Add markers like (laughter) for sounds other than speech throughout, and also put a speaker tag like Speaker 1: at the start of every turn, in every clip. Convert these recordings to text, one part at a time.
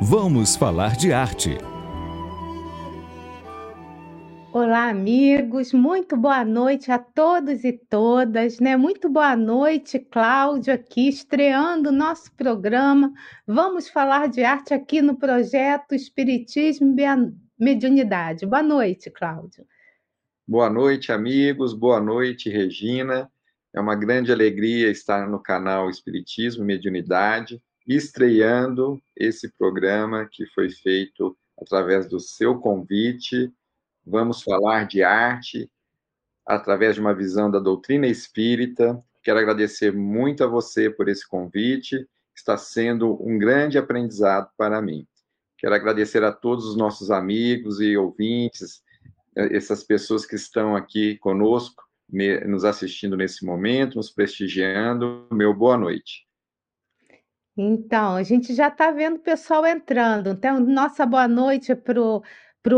Speaker 1: Vamos falar de arte.
Speaker 2: Olá, amigos. Muito boa noite a todos e todas, né? Muito boa noite, Cláudio, aqui estreando o nosso programa. Vamos falar de arte aqui no projeto Espiritismo e Mediunidade. Boa noite, Cláudio.
Speaker 3: Boa noite, amigos. Boa noite, Regina. É uma grande alegria estar no canal Espiritismo e Mediunidade, estreando esse programa que foi feito através do seu convite Vamos falar de arte através de uma visão da doutrina espírita. Quero agradecer muito a você por esse convite. Está sendo um grande aprendizado para mim. Quero agradecer a todos os nossos amigos e ouvintes, essas pessoas que estão aqui conosco, nos assistindo nesse momento, nos prestigiando. Meu boa noite.
Speaker 2: Então, a gente já está vendo o pessoal entrando. Então, nossa boa noite para o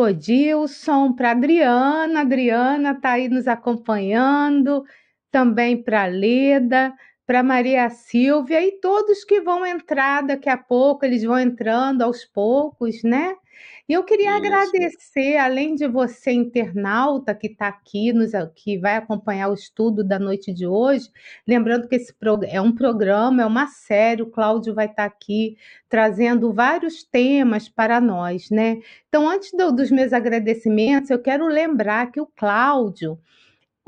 Speaker 2: Odilson, para a Adriana. Adriana está aí nos acompanhando, também para a Leda, para Maria Silvia e todos que vão entrar daqui a pouco, eles vão entrando aos poucos, né? E eu queria Isso. agradecer, além de você, internauta, que está aqui, nos, que vai acompanhar o estudo da noite de hoje, lembrando que esse é um programa, é uma série, o Cláudio vai estar tá aqui trazendo vários temas para nós, né? Então, antes do, dos meus agradecimentos, eu quero lembrar que o Cláudio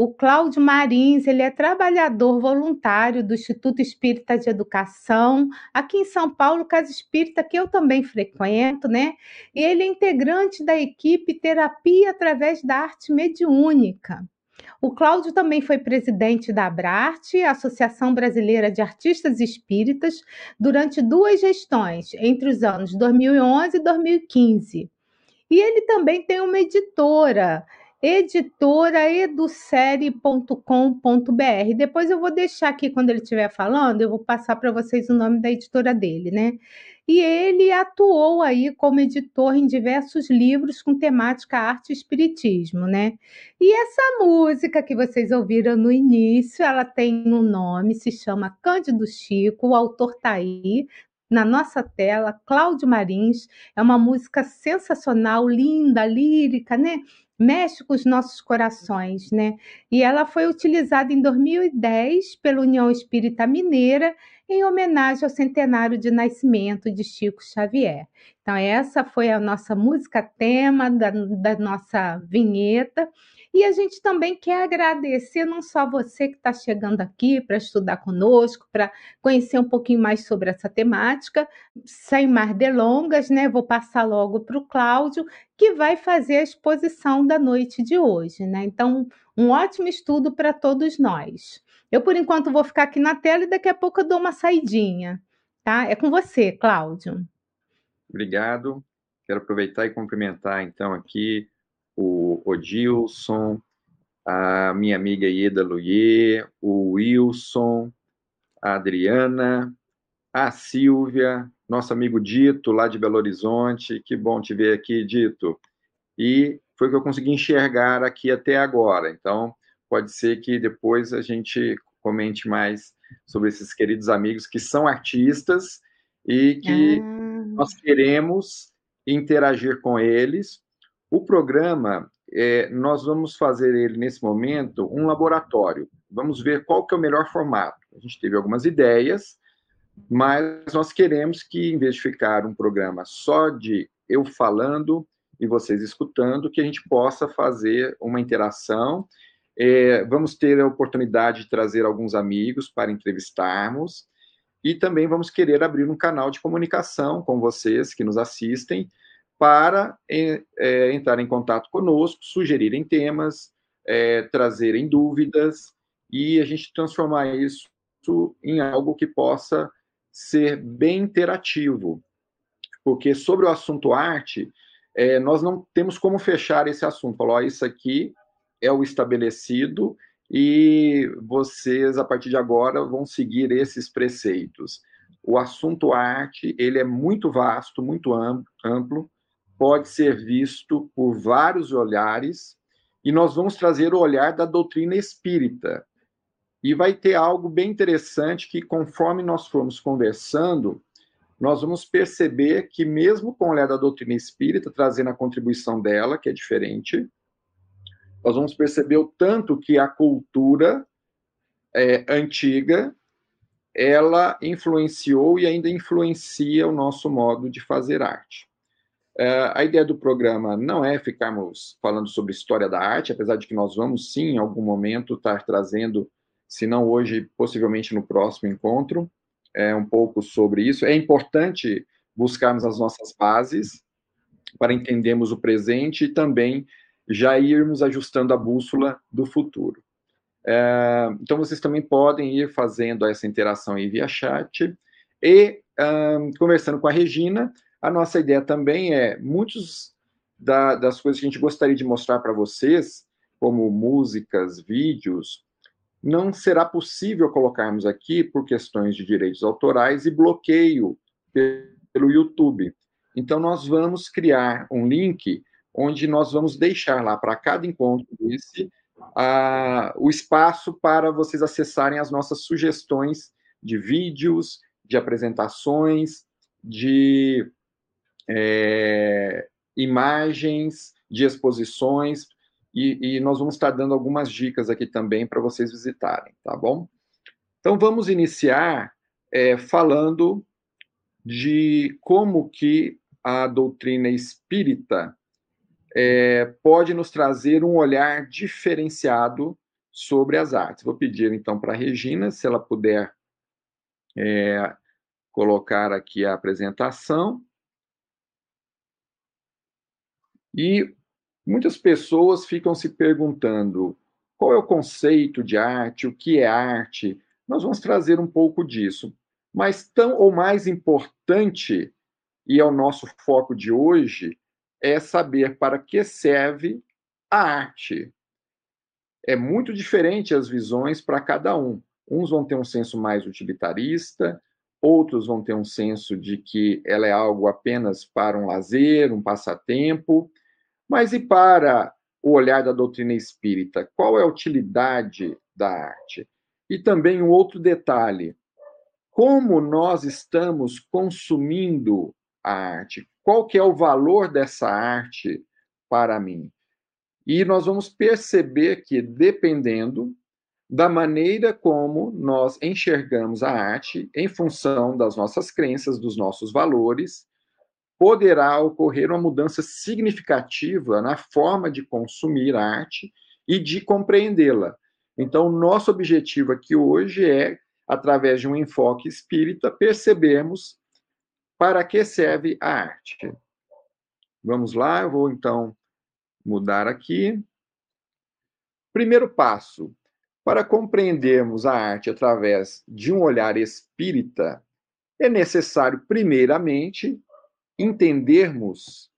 Speaker 2: o Cláudio Marins, ele é trabalhador voluntário do Instituto Espírita de Educação, aqui em São Paulo, Casa Espírita, que eu também frequento, né? E ele é integrante da equipe Terapia através da Arte Mediúnica. O Cláudio também foi presidente da Abrarte, Associação Brasileira de Artistas Espíritas, durante duas gestões, entre os anos 2011 e 2015. E ele também tem uma editora editoraedusérie.com.br. Depois eu vou deixar aqui, quando ele estiver falando, eu vou passar para vocês o nome da editora dele, né? E ele atuou aí como editor em diversos livros com temática arte e espiritismo, né? E essa música que vocês ouviram no início, ela tem um nome, se chama Cândido Chico, o autor tá aí, na nossa tela, Cláudio Marins. É uma música sensacional, linda, lírica, né? mexe com os nossos corações, né? E ela foi utilizada em 2010 pela União Espírita Mineira em homenagem ao centenário de nascimento de Chico Xavier. Então, essa foi a nossa música tema da, da nossa vinheta. E a gente também quer agradecer não só você que está chegando aqui para estudar conosco, para conhecer um pouquinho mais sobre essa temática. Sem mais delongas, né? Vou passar logo para o Cláudio, que vai fazer a exposição da noite de hoje, né? Então, um ótimo estudo para todos nós. Eu, por enquanto, vou ficar aqui na tela e daqui a pouco eu dou uma saidinha, tá? É com você, Cláudio.
Speaker 3: Obrigado. Quero aproveitar e cumprimentar, então, aqui o Odilson, a minha amiga Ieda Luier, o Wilson, a Adriana, a Silvia, nosso amigo Dito, lá de Belo Horizonte. Que bom te ver aqui, Dito. E foi o que eu consegui enxergar aqui até agora. Então, pode ser que depois a gente comente mais sobre esses queridos amigos que são artistas e que ah. nós queremos interagir com eles, o programa, é, nós vamos fazer ele nesse momento um laboratório. Vamos ver qual que é o melhor formato. A gente teve algumas ideias, mas nós queremos que, em vez de ficar um programa só de eu falando e vocês escutando, que a gente possa fazer uma interação. É, vamos ter a oportunidade de trazer alguns amigos para entrevistarmos e também vamos querer abrir um canal de comunicação com vocês que nos assistem para é, entrar em contato conosco, sugerirem temas, é, trazerem dúvidas e a gente transformar isso em algo que possa ser bem interativo. Porque sobre o assunto arte, é, nós não temos como fechar esse assunto. Falar, isso aqui é o estabelecido e vocês, a partir de agora, vão seguir esses preceitos. O assunto arte, ele é muito vasto, muito amplo, pode ser visto por vários olhares, e nós vamos trazer o olhar da doutrina espírita. E vai ter algo bem interessante que, conforme nós formos conversando, nós vamos perceber que, mesmo com o olhar da doutrina espírita, trazendo a contribuição dela, que é diferente, nós vamos perceber o tanto que a cultura é, antiga ela influenciou e ainda influencia o nosso modo de fazer arte. Uh, a ideia do programa não é ficarmos falando sobre história da arte, apesar de que nós vamos sim, em algum momento, estar trazendo, se não hoje, possivelmente no próximo encontro, é, um pouco sobre isso. É importante buscarmos as nossas bases para entendermos o presente e também já irmos ajustando a bússola do futuro. É, então, vocês também podem ir fazendo essa interação aí via chat e um, conversando com a Regina. A nossa ideia também é muitos da, das coisas que a gente gostaria de mostrar para vocês, como músicas, vídeos, não será possível colocarmos aqui por questões de direitos autorais e bloqueio pelo YouTube. Então, nós vamos criar um link onde nós vamos deixar lá para cada encontro desse o espaço para vocês acessarem as nossas sugestões de vídeos, de apresentações, de é, imagens, de exposições, e, e, nós vamos estar dando algumas dicas aqui também para vocês visitarem, tá bom? Então vamos iniciar é, falando de como que a doutrina espírita é, pode nos trazer um olhar diferenciado sobre as artes. Vou pedir então para a Regina, se ela puder é, colocar aqui a apresentação. E muitas pessoas ficam se perguntando qual é o conceito de arte, o que é arte. Nós vamos trazer um pouco disso. Mas tão ou mais importante, e é o nosso foco de hoje, é saber para que serve a arte. É muito diferente as visões para cada um. Uns vão ter um senso mais utilitarista, outros vão ter um senso de que ela é algo apenas para um lazer, um passatempo. Mas e para o olhar da doutrina espírita? Qual é a utilidade da arte? E também um outro detalhe: como nós estamos consumindo a arte? qual que é o valor dessa arte para mim? E nós vamos perceber que, dependendo da maneira como nós enxergamos a arte, em função das nossas crenças, dos nossos valores, poderá ocorrer uma mudança significativa na forma de consumir a arte e de compreendê-la. Então, nosso objetivo aqui hoje é, através de um enfoque espírita, percebermos para que serve a arte? Vamos lá, eu vou então mudar aqui. Primeiro passo: para compreendermos a arte através de um olhar espírita, é necessário, primeiramente, entendermos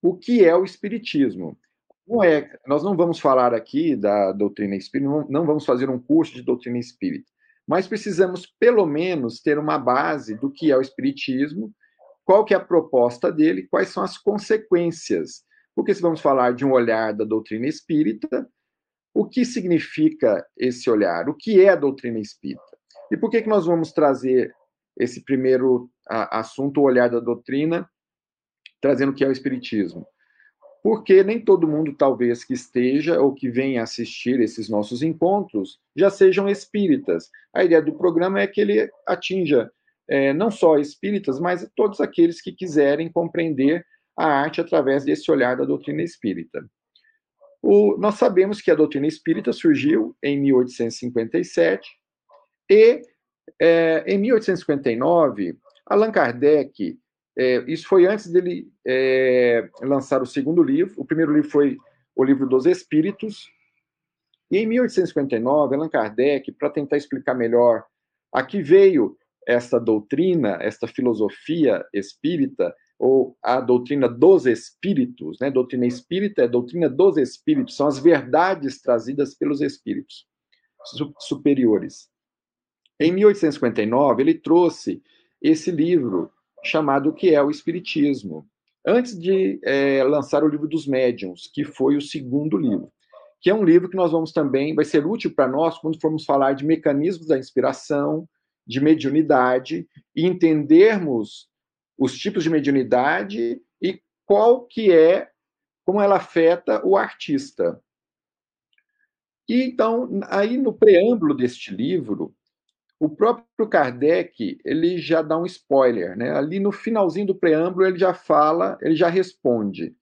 Speaker 3: o que é o espiritismo. Não é, nós não vamos falar aqui da doutrina espírita, não, não vamos fazer um curso de doutrina espírita, mas precisamos, pelo menos, ter uma base do que é o espiritismo qual que é a proposta dele, quais são as consequências. Porque se vamos falar de um olhar da doutrina espírita, o que significa esse olhar? O que é a doutrina espírita? E por que, que nós vamos trazer esse primeiro assunto, o olhar da doutrina, trazendo o que é o espiritismo? Porque nem todo mundo, talvez, que esteja ou que venha assistir esses nossos encontros já sejam espíritas. A ideia do programa é que ele atinja é, não só espíritas, mas todos aqueles que quiserem compreender a arte através desse olhar da doutrina espírita. O, nós sabemos que a doutrina espírita surgiu em 1857 e, é, em 1859, Allan Kardec, é, isso foi antes dele é, lançar o segundo livro, o primeiro livro foi o livro dos Espíritos, e em 1859, Allan Kardec, para tentar explicar melhor a que veio esta doutrina, esta filosofia espírita, ou a doutrina dos espíritos, né? Doutrina espírita é doutrina dos espíritos, são as verdades trazidas pelos espíritos superiores. Em 1859, ele trouxe esse livro chamado que é o Espiritismo, antes de é, lançar o livro dos médiuns, que foi o segundo livro, que é um livro que nós vamos também, vai ser útil para nós quando formos falar de mecanismos da inspiração, de mediunidade e entendermos os tipos de mediunidade e qual que é, como ela afeta o artista. E então, aí no preâmbulo deste livro, o próprio Kardec, ele já dá um spoiler, né? Ali no finalzinho do preâmbulo, ele já fala, ele já responde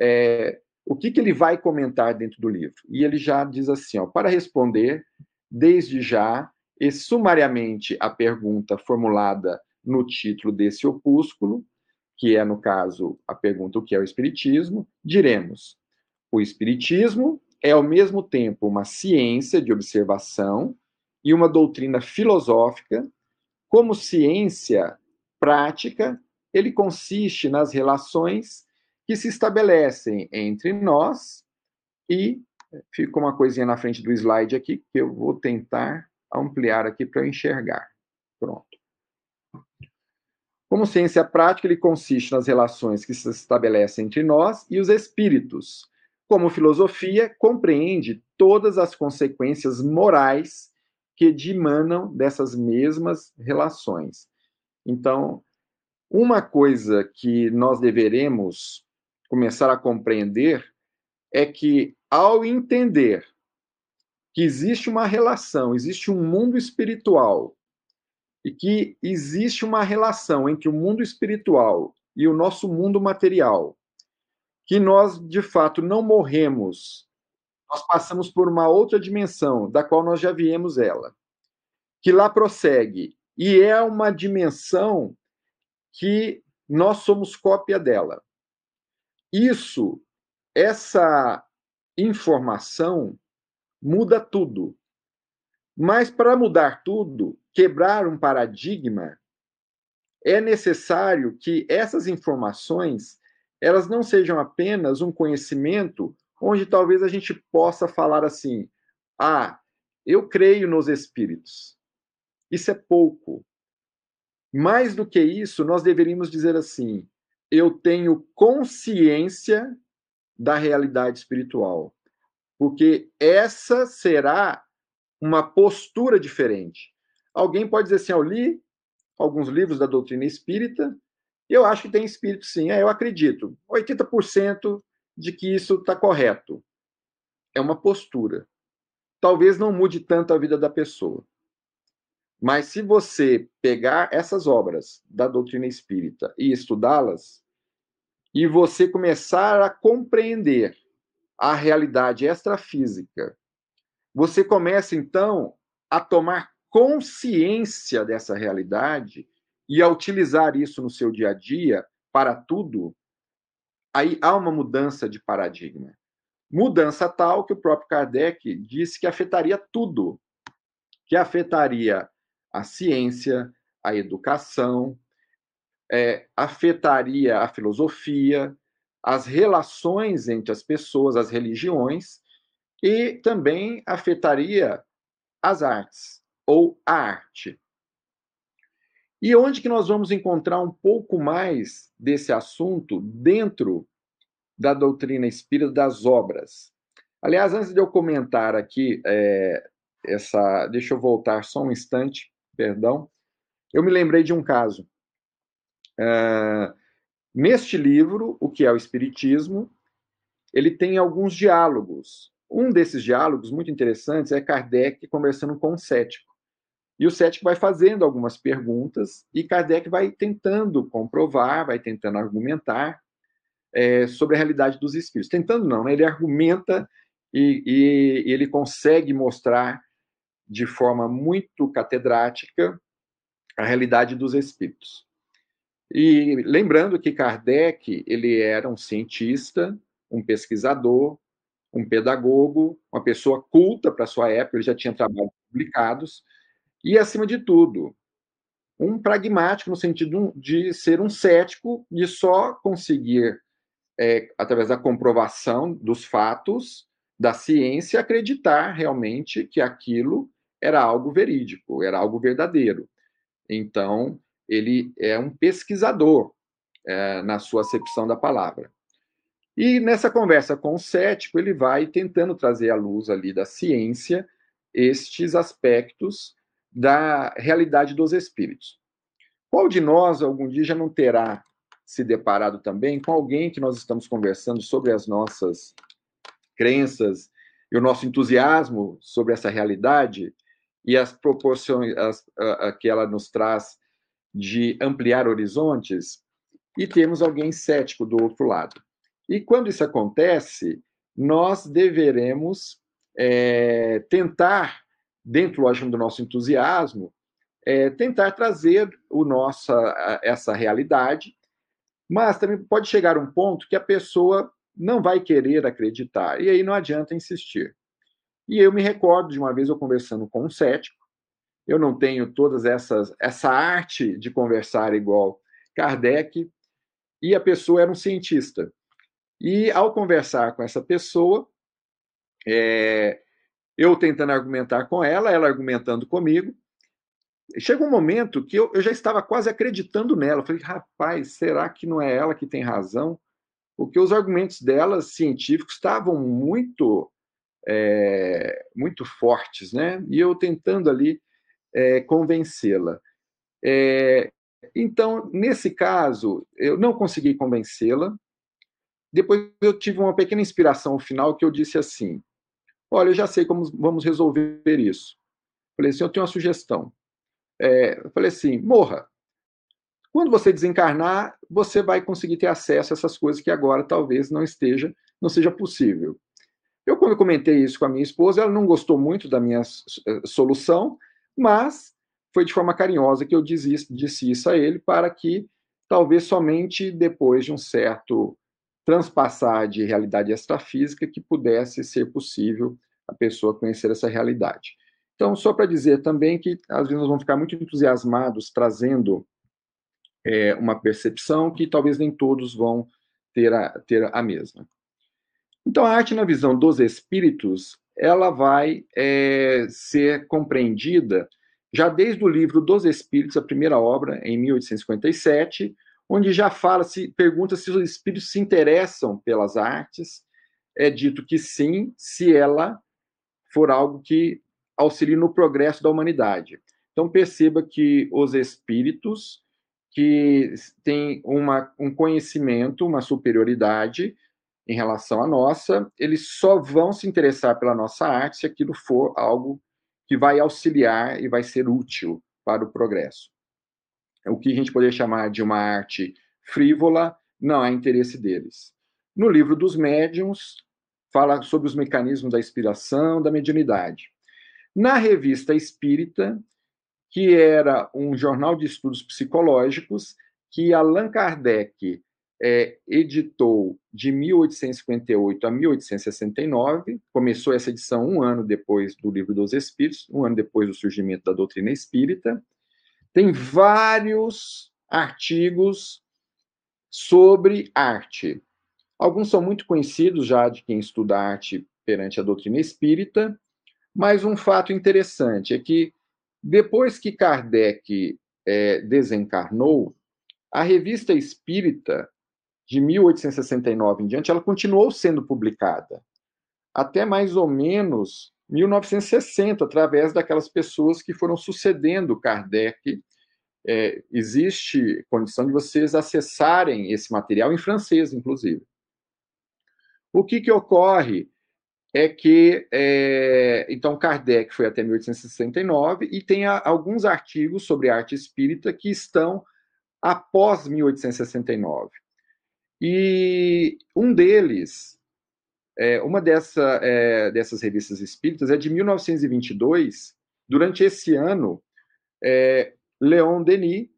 Speaker 3: é, o que, que ele vai comentar dentro do livro. E ele já diz assim, ó, para responder, desde já, e sumariamente a pergunta formulada no título desse opúsculo, que é, no caso, a pergunta o que é o Espiritismo, diremos: o Espiritismo é ao mesmo tempo uma ciência de observação e uma doutrina filosófica, como ciência prática, ele consiste nas relações que se estabelecem entre nós e fica uma coisinha na frente do slide aqui que eu vou tentar ampliar aqui para eu enxergar. Pronto. Como ciência prática, ele consiste nas relações que se estabelecem entre nós e os espíritos. Como filosofia, compreende todas as consequências morais que dimanam dessas mesmas relações. Então, uma coisa que nós deveremos começar a compreender é que, ao entender que existe uma relação, existe um mundo espiritual, e que existe uma relação entre o mundo espiritual e o nosso mundo material, que nós, de fato, não morremos nós passamos por uma outra dimensão, da qual nós já viemos ela, que lá prossegue, e é uma dimensão que nós somos cópia dela. Isso, essa informação, muda tudo. Mas para mudar tudo, quebrar um paradigma, é necessário que essas informações elas não sejam apenas um conhecimento onde talvez a gente possa falar assim: ah, eu creio nos espíritos. Isso é pouco. Mais do que isso, nós deveríamos dizer assim: eu tenho consciência da realidade espiritual. Porque essa será uma postura diferente. Alguém pode dizer assim: eu li alguns livros da doutrina espírita, e eu acho que tem espírito sim. É, eu acredito. 80% de que isso está correto. É uma postura. Talvez não mude tanto a vida da pessoa. Mas se você pegar essas obras da doutrina espírita e estudá-las, e você começar a compreender a realidade extrafísica, você começa então a tomar consciência dessa realidade e a utilizar isso no seu dia a dia para tudo, aí há uma mudança de paradigma. Mudança tal que o próprio Kardec disse que afetaria tudo, que afetaria a ciência, a educação, é, afetaria a filosofia, as relações entre as pessoas, as religiões, e também afetaria as artes ou a arte. E onde que nós vamos encontrar um pouco mais desse assunto dentro da doutrina espírita das obras? Aliás, antes de eu comentar aqui é, essa, deixa eu voltar só um instante, perdão. Eu me lembrei de um caso. Uh, neste livro, o que é o Espiritismo, ele tem alguns diálogos. Um desses diálogos muito interessantes é Kardec conversando com um cético. E o cético vai fazendo algumas perguntas e Kardec vai tentando comprovar, vai tentando argumentar é, sobre a realidade dos espíritos. Tentando não, né? ele argumenta e, e, e ele consegue mostrar de forma muito catedrática a realidade dos espíritos. E lembrando que Kardec ele era um cientista, um pesquisador, um pedagogo, uma pessoa culta para sua época, ele já tinha trabalhos publicados, e, acima de tudo, um pragmático no sentido de ser um cético, de só conseguir, é, através da comprovação dos fatos, da ciência, acreditar realmente que aquilo era algo verídico, era algo verdadeiro. Então, ele é um pesquisador é, na sua acepção da palavra. E nessa conversa com o cético, ele vai tentando trazer à luz ali da ciência estes aspectos da realidade dos espíritos. Qual de nós algum dia já não terá se deparado também com alguém que nós estamos conversando sobre as nossas crenças e o nosso entusiasmo sobre essa realidade e as proporções as, a, a, que ela nos traz de ampliar horizontes e temos alguém cético do outro lado. E quando isso acontece, nós deveremos é, tentar, dentro lógico, do nosso entusiasmo, é, tentar trazer o nossa, essa realidade, mas também pode chegar um ponto que a pessoa não vai querer acreditar, e aí não adianta insistir. E eu me recordo de uma vez eu conversando com um cético, eu não tenho todas essas essa arte de conversar igual Kardec, e a pessoa era um cientista. E ao conversar com essa pessoa, é, eu tentando argumentar com ela, ela argumentando comigo, chega um momento que eu, eu já estava quase acreditando nela. Eu falei, rapaz, será que não é ela que tem razão? Porque os argumentos dela, científicos, estavam muito, é, muito fortes, né? E eu tentando ali é, convencê-la. É, então, nesse caso, eu não consegui convencê-la. Depois eu tive uma pequena inspiração final que eu disse assim: Olha, eu já sei como vamos resolver isso. Falei assim: eu tenho uma sugestão. É, falei assim: morra. Quando você desencarnar, você vai conseguir ter acesso a essas coisas que agora talvez não esteja, não seja possível. Eu, quando comentei isso com a minha esposa, ela não gostou muito da minha solução, mas foi de forma carinhosa que eu disse, isso a ele, para que talvez somente depois de um certo transpassar de realidade extrafísica que pudesse ser possível a pessoa conhecer essa realidade. Então, só para dizer também que às vezes nós vamos ficar muito entusiasmados trazendo é, uma percepção que talvez nem todos vão ter a, ter a mesma. Então, a arte na visão dos espíritos, ela vai é, ser compreendida já desde o livro dos Espíritos, a primeira obra, em 1857, onde já fala, se pergunta se os espíritos se interessam pelas artes. É dito que sim, se ela for algo que auxilie no progresso da humanidade. Então perceba que os espíritos que têm uma, um conhecimento, uma superioridade em relação à nossa, eles só vão se interessar pela nossa arte se aquilo for algo que vai auxiliar e vai ser útil para o progresso o que a gente poderia chamar de uma arte frívola, não é interesse deles. No livro dos médiums, fala sobre os mecanismos da inspiração, da mediunidade. Na revista Espírita, que era um jornal de estudos psicológicos, que Allan Kardec é, editou de 1858 a 1869, começou essa edição um ano depois do Livro dos Espíritos, um ano depois do surgimento da doutrina espírita, tem vários artigos sobre arte. Alguns são muito conhecidos já de quem estuda arte perante a doutrina espírita, mas um fato interessante é que depois que Kardec é, desencarnou, a revista Espírita de 1869 em diante, ela continuou sendo publicada até mais ou menos 1960, através daquelas pessoas que foram sucedendo Kardec. É, existe condição de vocês acessarem esse material em francês, inclusive. O que, que ocorre é que, é, então, Kardec foi até 1869 e tem a, alguns artigos sobre arte espírita que estão após 1869. E um deles é, uma dessa, é, dessas revistas espíritas é de 1922. Durante esse ano, é, Leon Denis,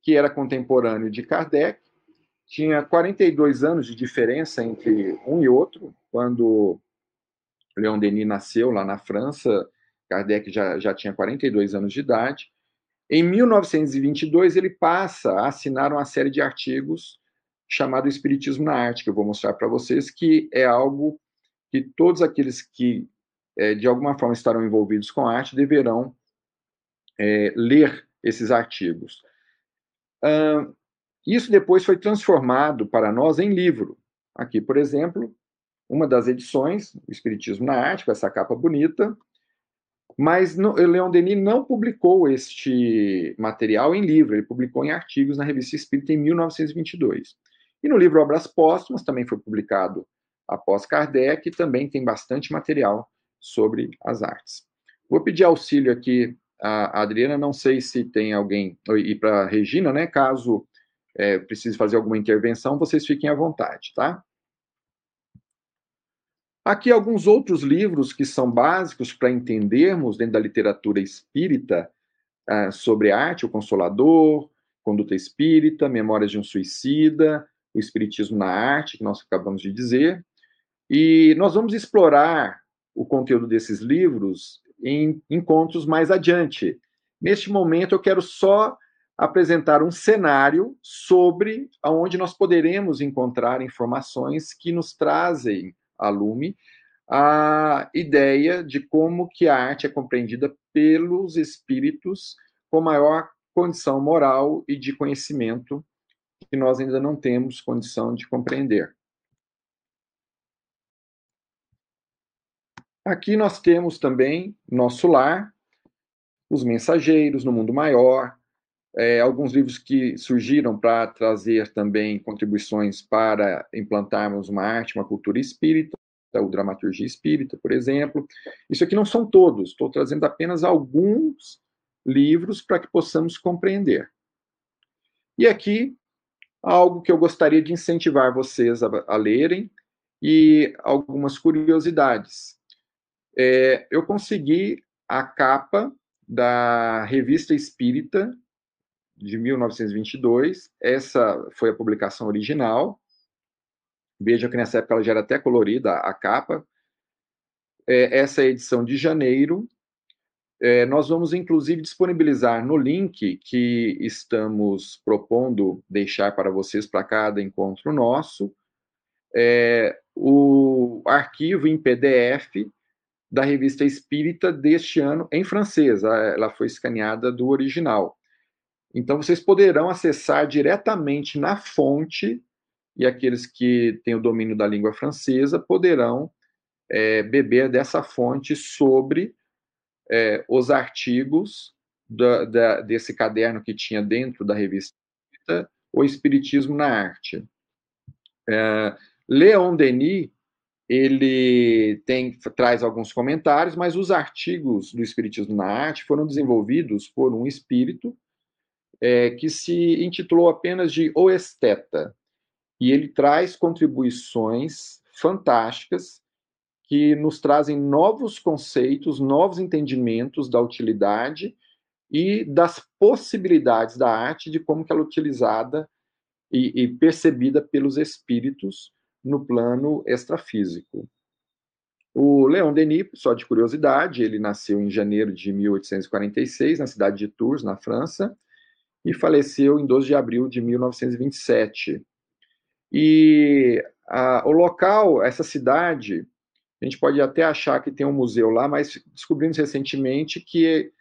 Speaker 3: que era contemporâneo de Kardec, tinha 42 anos de diferença entre um e outro, quando Leon Denis nasceu lá na França, Kardec já, já tinha 42 anos de idade. Em 1922, ele passa a assinar uma série de artigos chamado Espiritismo na Arte, que eu vou mostrar para vocês, que é algo que todos aqueles que, é, de alguma forma, estarão envolvidos com a arte deverão é, ler esses artigos. Uh, isso depois foi transformado para nós em livro. Aqui, por exemplo, uma das edições, o Espiritismo na Arte, com essa capa bonita, Mas Leon Denis não publicou este material em livro, ele publicou em artigos na Revista Espírita em 1922. E no livro Obras Póstumas, também foi publicado após Kardec, também tem bastante material sobre as artes. Vou pedir auxílio aqui à Adriana, não sei se tem alguém, e para a Regina, né, caso é, precise fazer alguma intervenção, vocês fiquem à vontade, tá? Aqui alguns outros livros que são básicos para entendermos dentro da literatura espírita uh, sobre arte, o Consolador, Conduta Espírita, Memórias de um Suicida, o Espiritismo na Arte, que nós acabamos de dizer. E nós vamos explorar o conteúdo desses livros em encontros mais adiante. Neste momento, eu quero só apresentar um cenário sobre aonde nós poderemos encontrar informações que nos trazem a lume a ideia de como que a arte é compreendida pelos espíritos com maior condição moral e de conhecimento que nós ainda não temos condição de compreender. Aqui nós temos também nosso lar, os mensageiros no mundo maior, é, alguns livros que surgiram para trazer também contribuições para implantarmos uma arte, uma cultura espírita, o Dramaturgia Espírita, por exemplo. Isso aqui não são todos, estou trazendo apenas alguns livros para que possamos compreender. E aqui, algo que eu gostaria de incentivar vocês a, a lerem e algumas curiosidades. É, eu consegui a capa da Revista Espírita de 1922. Essa foi a publicação original. Vejam que nessa época ela já era até colorida, a capa. É, essa é a edição de janeiro. É, nós vamos, inclusive, disponibilizar no link que estamos propondo deixar para vocês para cada encontro nosso, é, o arquivo em PDF da revista Espírita deste ano em francês. Ela foi escaneada do original. Então, vocês poderão acessar diretamente na fonte, e aqueles que têm o domínio da língua francesa poderão é, beber dessa fonte sobre é, os artigos da, da, desse caderno que tinha dentro da revista O Espiritismo na Arte. É, Leon Denis ele tem, traz alguns comentários, mas os artigos do Espiritismo na Arte foram desenvolvidos por um espírito é, que se intitulou apenas de O Esteta. E ele traz contribuições fantásticas que nos trazem novos conceitos, novos entendimentos da utilidade e das possibilidades da arte, de como ela é utilizada e, e percebida pelos espíritos no plano extrafísico. O Leon Denis, só de curiosidade, ele nasceu em janeiro de 1846, na cidade de Tours, na França, e faleceu em 12 de abril de 1927. E a, o local, essa cidade, a gente pode até achar que tem um museu lá, mas descobrimos recentemente que,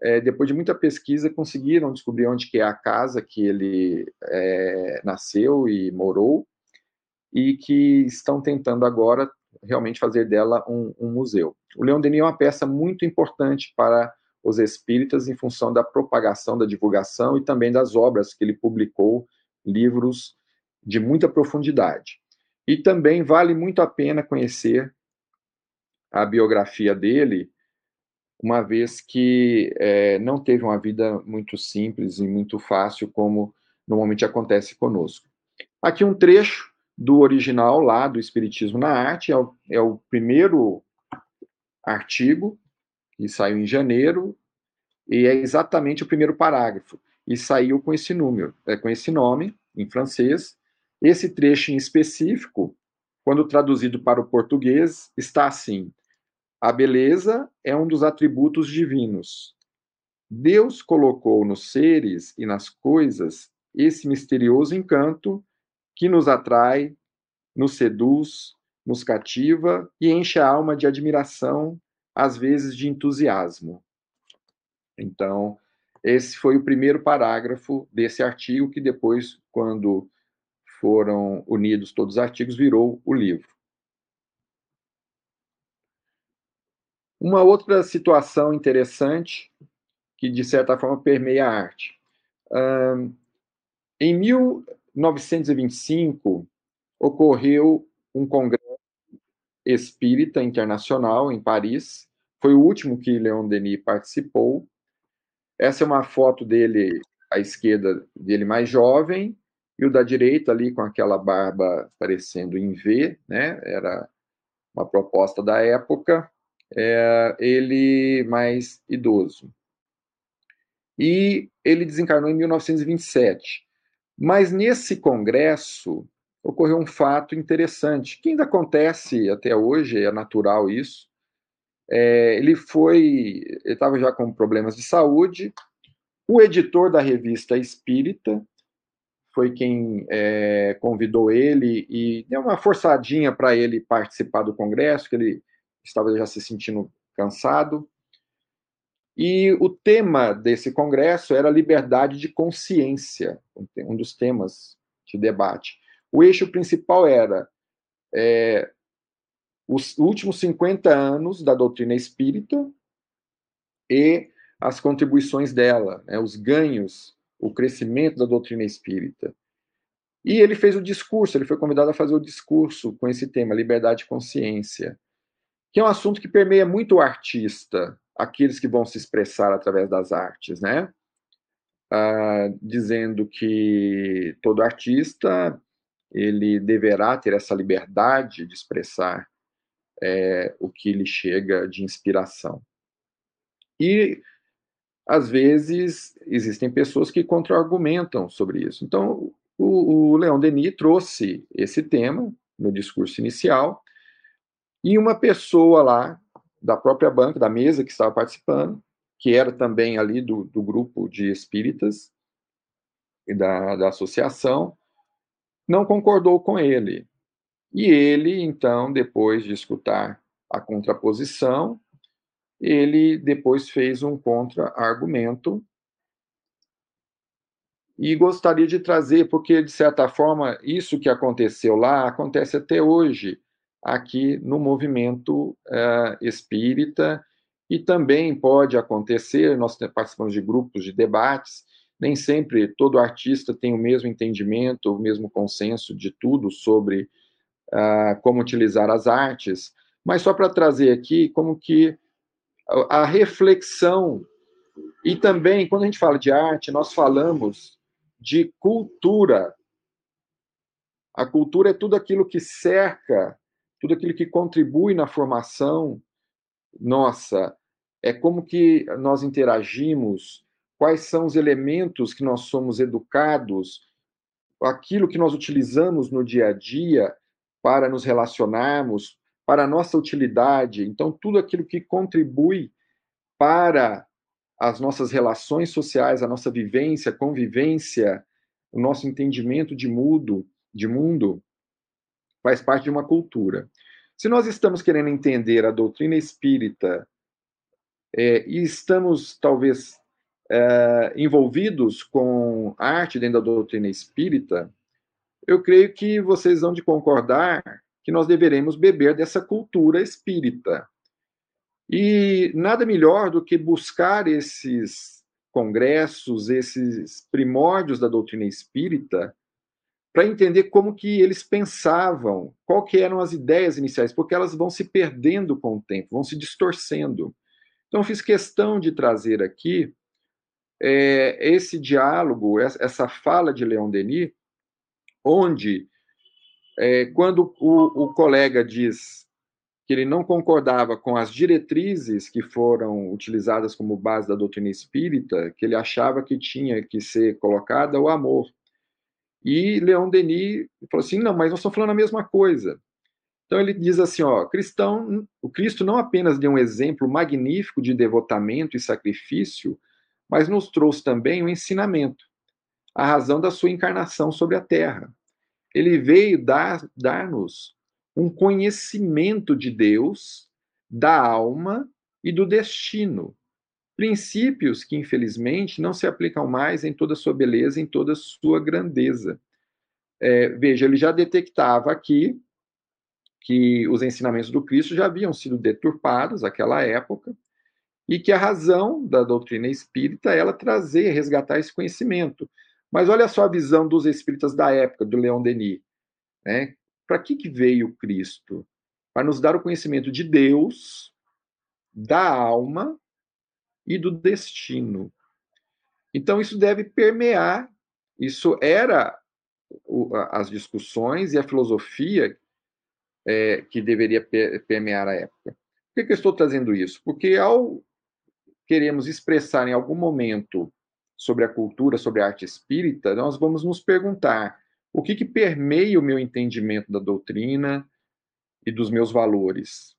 Speaker 3: é, depois de muita pesquisa, conseguiram descobrir onde que é a casa que ele é, nasceu e morou, e que estão tentando agora realmente fazer dela um, um museu. O Leão Denis é uma peça muito importante para os espíritas em função da propagação, da divulgação e também das obras que ele publicou, livros de muita profundidade. E também vale muito a pena conhecer a biografia dele, uma vez que é, não teve uma vida muito simples e muito fácil, como normalmente acontece conosco. Aqui um trecho do original lá do Espiritismo na Arte, é o, é o primeiro artigo que saiu em janeiro, e é exatamente o primeiro parágrafo. E saiu com esse número, é, com esse nome, em francês. Esse trecho em específico, quando traduzido para o português, está assim: A beleza é um dos atributos divinos. Deus colocou nos seres e nas coisas esse misterioso encanto que nos atrai, nos seduz, nos cativa e enche a alma de admiração, às vezes de entusiasmo. Então, esse foi o primeiro parágrafo desse artigo, que depois, quando foram unidos todos os artigos, virou o livro. Uma outra situação interessante que, de certa forma, permeia a arte. Um, em 1925, ocorreu um congresso espírita internacional em Paris. Foi o último que Leon Denis participou. Essa é uma foto dele à esquerda, dele mais jovem, e o da direita ali com aquela barba parecendo em V, né? Era uma proposta da época é, ele mais idoso. E ele desencarnou em 1927. Mas nesse congresso ocorreu um fato interessante, que ainda acontece até hoje, é natural isso. É, ele foi, estava já com problemas de saúde. O editor da revista Espírita foi quem é, convidou ele e deu uma forçadinha para ele participar do congresso, que ele estava já se sentindo cansado. E o tema desse congresso era liberdade de consciência, um dos temas de debate. O eixo principal era é, os últimos 50 anos da doutrina espírita e as contribuições dela, né, os ganhos, o crescimento da doutrina espírita. E ele fez o discurso, ele foi convidado a fazer o discurso com esse tema, liberdade de consciência que é um assunto que permeia muito o artista, aqueles que vão se expressar através das artes, né? Ah, dizendo que todo artista ele deverá ter essa liberdade de expressar é, o que lhe chega de inspiração. E às vezes existem pessoas que contra-argumentam sobre isso. Então, o, o Leon Denis trouxe esse tema no discurso inicial e uma pessoa lá, da própria banca, da mesa que estava participando, que era também ali do, do grupo de espíritas e da, da associação, não concordou com ele. E ele, então, depois de escutar a contraposição, ele depois fez um contra-argumento e gostaria de trazer, porque, de certa forma, isso que aconteceu lá acontece até hoje aqui no movimento uh, espírita e também pode acontecer, nós participamos de grupos de debates, nem sempre todo artista tem o mesmo entendimento, o mesmo consenso de tudo sobre uh, como utilizar as artes, mas só para trazer aqui como que a reflexão e também quando a gente fala de arte, nós falamos de cultura. A cultura é tudo aquilo que cerca tudo aquilo que contribui na formação nossa, é como que nós interagimos, quais são os elementos que nós somos educados, aquilo que nós utilizamos no dia a dia para nos relacionarmos, para a nossa utilidade. Então, tudo aquilo que contribui para as nossas relações sociais, a nossa vivência, convivência, o nosso entendimento de mundo, de mundo, faz parte de uma cultura. Se nós estamos querendo entender a doutrina espírita é, e estamos, talvez, é, envolvidos com arte dentro da doutrina espírita, eu creio que vocês vão de concordar que nós deveremos beber dessa cultura espírita. E nada melhor do que buscar esses congressos, esses primórdios da doutrina espírita, para entender como que eles pensavam, qual que eram as ideias iniciais, porque elas vão se perdendo com o tempo, vão se distorcendo. Então, fiz questão de trazer aqui é, esse diálogo, essa fala de Leon Denis, onde, é, quando o, o colega diz que ele não concordava com as diretrizes que foram utilizadas como base da doutrina espírita, que ele achava que tinha que ser colocada o amor. E Leon Denis falou assim: não, mas nós estamos falando a mesma coisa. Então ele diz assim: ó, cristão, o Cristo não apenas deu um exemplo magnífico de devotamento e sacrifício, mas nos trouxe também o um ensinamento, a razão da sua encarnação sobre a terra. Ele veio dar, dar-nos um conhecimento de Deus, da alma e do destino. Princípios que, infelizmente, não se aplicam mais em toda a sua beleza, em toda a sua grandeza. É, veja, ele já detectava aqui que os ensinamentos do Cristo já haviam sido deturpados naquela época e que a razão da doutrina espírita é ela trazer, resgatar esse conhecimento. Mas olha só a visão dos espíritas da época, do Leon Denis. Né? Para que, que veio Cristo? Para nos dar o conhecimento de Deus, da alma e do destino. Então, isso deve permear, isso era as discussões e a filosofia é, que deveria permear a época. Por que, que eu estou trazendo isso? Porque ao queremos expressar em algum momento sobre a cultura, sobre a arte espírita, nós vamos nos perguntar o que, que permeia o meu entendimento da doutrina e dos meus valores.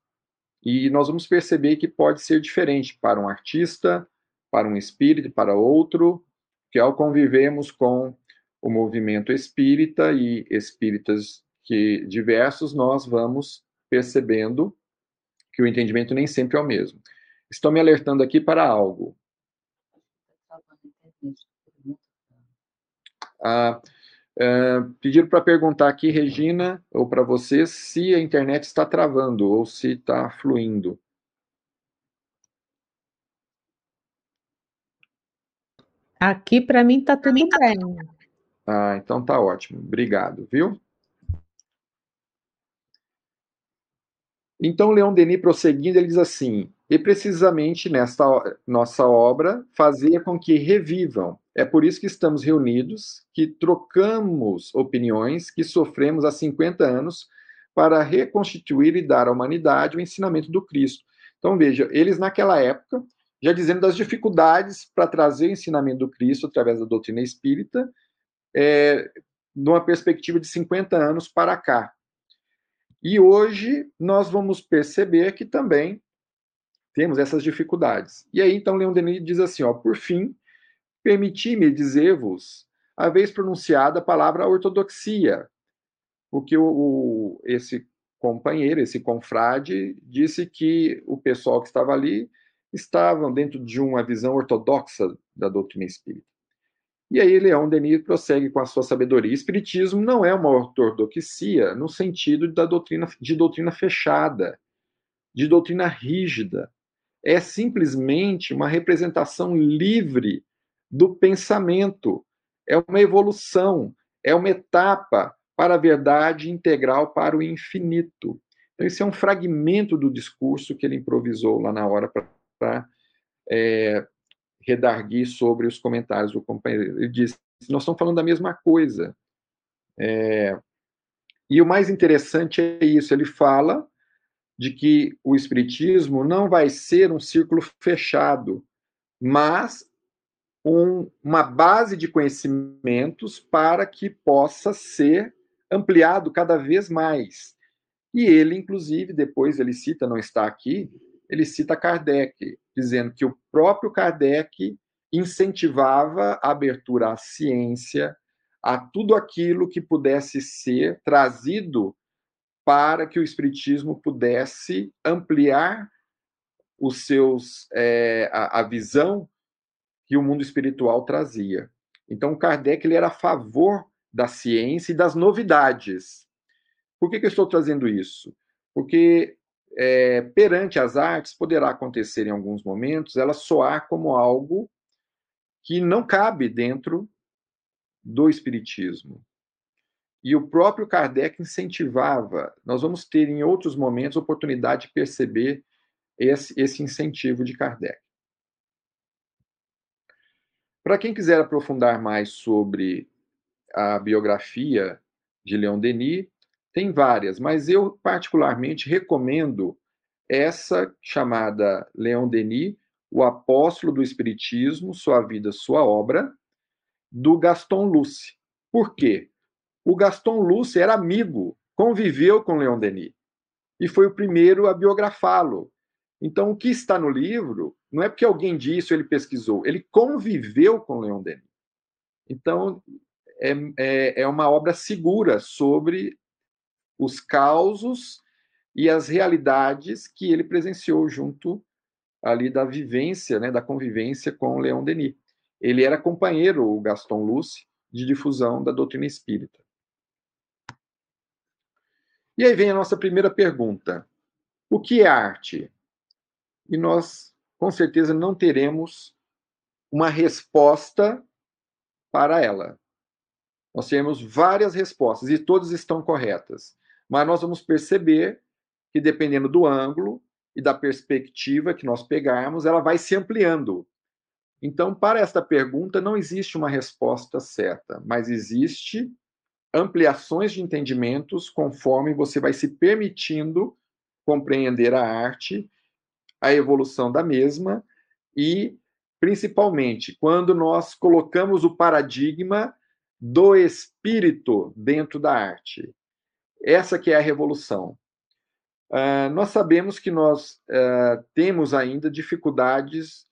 Speaker 3: E nós vamos perceber que pode ser diferente para um artista, para um espírito, para outro, que ao convivemos com o movimento espírita e espíritas que diversos, nós vamos percebendo que o entendimento nem sempre é o mesmo. Estou me alertando aqui para algo. Ah, pediram para perguntar aqui, Regina, ou para vocês, se a internet está travando ou se está fluindo.
Speaker 2: Aqui para mim está tudo tá bem.
Speaker 3: Ah, então tá ótimo. Obrigado, viu? Então, Leon Denis, prosseguindo, ele diz assim: e precisamente nesta nossa obra, fazer com que revivam. É por isso que estamos reunidos, que trocamos opiniões, que sofremos há 50 anos para reconstituir e dar à humanidade o ensinamento do Cristo. Então, veja, eles naquela época, já dizendo das dificuldades para trazer o ensinamento do Cristo através da doutrina espírita, é, numa perspectiva de 50 anos para cá. E hoje nós vamos perceber que também temos essas dificuldades. E aí então Leon Denis diz assim, ó, por fim, permiti-me dizer-vos a vez pronunciada a palavra ortodoxia, porque o, o, esse companheiro, esse confrade, disse que o pessoal que estava ali estavam dentro de uma visão ortodoxa da doutrina espírita. E aí Leão Denis prossegue com a sua sabedoria. Espiritismo não é uma ortodoxia no sentido da doutrina, de doutrina fechada, de doutrina rígida. É simplesmente uma representação livre do pensamento. É uma evolução, é uma etapa para a verdade integral para o infinito. Então, esse é um fragmento do discurso que ele improvisou lá na hora para é, redarguir sobre os comentários do companheiro. Ele disse: nós estamos falando da mesma coisa. É, e o mais interessante é isso: ele fala de que o Espiritismo não vai ser um círculo fechado, mas um, uma base de conhecimentos para que possa ser ampliado cada vez mais. E ele, inclusive, depois ele cita, não está aqui, ele cita Kardec, dizendo que o próprio Kardec incentivava a abertura à ciência, a tudo aquilo que pudesse ser trazido para que o espiritismo pudesse ampliar os seus é, a, a, visão que o mundo espiritual trazia. Então Kardec ele era a favor da ciência e das novidades. Por que, que eu estou trazendo isso? Porque é, perante as artes, poderá acontecer em alguns momentos ela soar como algo que não cabe dentro do Espiritismo. E o próprio Kardec incentivava. Nós vamos ter em outros momentos oportunidade de perceber esse, esse incentivo de Kardec. Para quem quiser aprofundar mais sobre a biografia de Leon Denis, tem várias, mas eu particularmente recomendo essa chamada Leon Denis, o apóstolo do Espiritismo, sua vida, sua obra, do Gaston Luce. Por quê? O Gaston Luce era amigo, conviveu com Leon Denis e foi o primeiro a biografá-lo. Então, o que está no livro não é porque alguém disse ele pesquisou, ele conviveu com Leon Denis. Então, é, é, é uma obra segura sobre os causos e as realidades que ele presenciou junto ali da vivência, né, da convivência com Leon Denis. Ele era companheiro, o Gaston Luce, de difusão da doutrina espírita. E aí vem a nossa primeira pergunta: o que é arte? E nós, com certeza, não teremos uma resposta para ela. Nós temos várias respostas e todas estão corretas, mas nós vamos perceber que, dependendo do ângulo e da perspectiva que nós pegarmos, ela vai se ampliando. Então, para esta pergunta, não existe uma resposta certa, mas existe ampliações de entendimentos conforme você vai se permitindo compreender a arte, a evolução da mesma e, principalmente, quando nós colocamos o paradigma do espírito dentro da arte. Essa que é a revolução. Uh, nós sabemos que nós uh, temos ainda dificuldades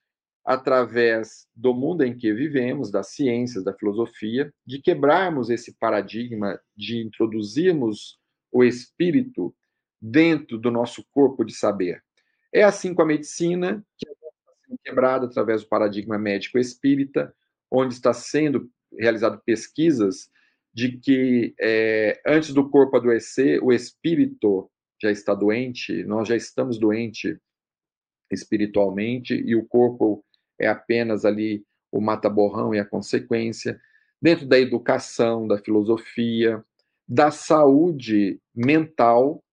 Speaker 3: através do mundo em que vivemos, das ciências, da filosofia, de quebrarmos esse paradigma, de introduzirmos o espírito dentro do nosso corpo de saber. É assim com a medicina, que está sendo quebrada através do paradigma médico espírita, onde está sendo realizado pesquisas de que é, antes do corpo adoecer, o espírito já está doente, nós já estamos doentes espiritualmente e o corpo é apenas ali o mata-borrão e a consequência, dentro da educação, da filosofia, da saúde mental.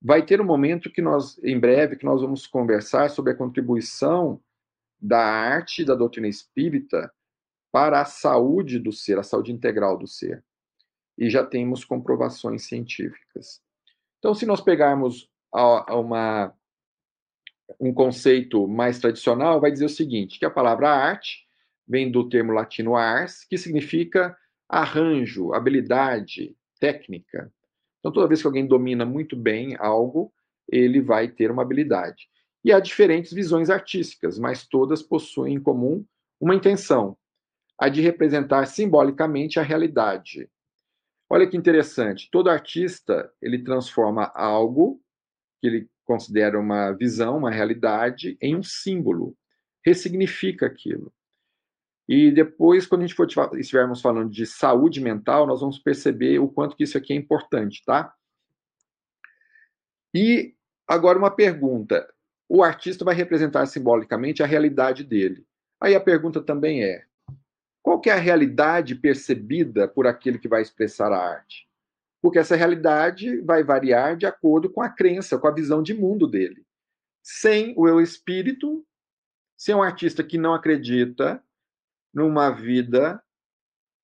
Speaker 3: Vai ter um momento que nós, em breve, que nós vamos conversar sobre a contribuição da arte da doutrina espírita para a saúde do ser, a saúde integral do ser. E já temos comprovações científicas. Então, se nós pegarmos uma um conceito mais tradicional vai dizer o seguinte, que a palavra arte vem do termo latino ars, que significa arranjo, habilidade, técnica. Então, toda vez que alguém domina muito bem algo, ele vai ter uma habilidade. E há diferentes visões artísticas, mas todas possuem em comum uma intenção, a de representar simbolicamente a realidade. Olha que interessante, todo artista, ele transforma algo que ele considera uma visão, uma realidade, em um símbolo. Ressignifica aquilo. E depois, quando a gente for estivermos falando de saúde mental, nós vamos perceber o quanto que isso aqui é importante, tá? E agora uma pergunta. O artista vai representar simbolicamente a realidade dele. Aí a pergunta também é: qual que é a realidade percebida por aquele que vai expressar a arte? Porque essa realidade vai variar de acordo com a crença, com a visão de mundo dele. Sem o eu espírito, se é um artista que não acredita numa vida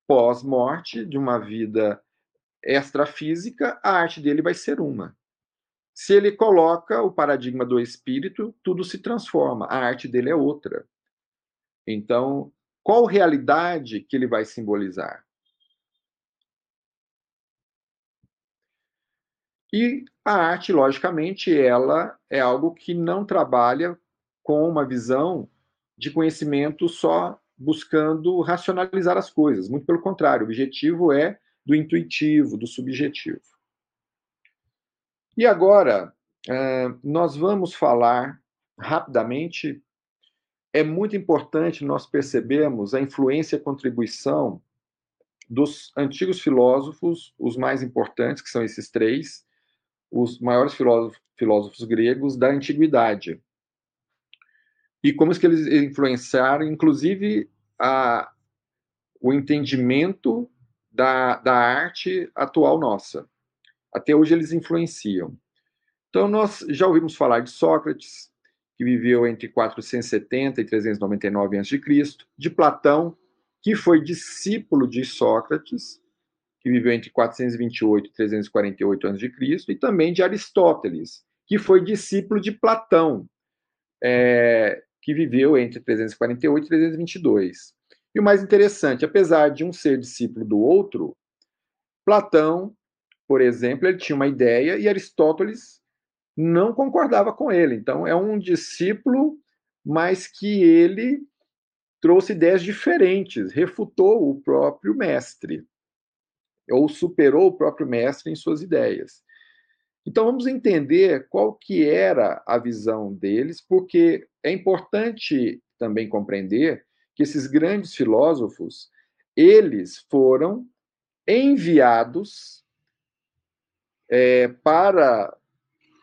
Speaker 3: pós-morte, de uma vida extrafísica, a arte dele vai ser uma. Se ele coloca o paradigma do espírito, tudo se transforma, a arte dele é outra. Então, qual realidade que ele vai simbolizar? E a arte, logicamente, ela é algo que não trabalha com uma visão de conhecimento só buscando racionalizar as coisas. Muito pelo contrário, o objetivo é do intuitivo, do subjetivo. E agora, nós vamos falar rapidamente. É muito importante nós percebermos a influência e a contribuição dos antigos filósofos, os mais importantes, que são esses três, os maiores filósofos, filósofos gregos da antiguidade. E como é que eles influenciaram, inclusive, a, o entendimento da, da arte atual nossa. Até hoje eles influenciam. Então, nós já ouvimos falar de Sócrates, que viveu entre 470 e 399 a.C., de Platão, que foi discípulo de Sócrates, que viveu entre 428 e 348 a.C., e também de Aristóteles, que foi discípulo de Platão, é, que viveu entre 348 e 322. E o mais interessante, apesar de um ser discípulo do outro, Platão, por exemplo, ele tinha uma ideia e Aristóteles não concordava com ele. Então, é um discípulo, mas que ele trouxe ideias diferentes, refutou o próprio mestre ou superou o próprio mestre em suas ideias. Então vamos entender qual que era a visão deles, porque é importante também compreender que esses grandes filósofos, eles foram enviados é, para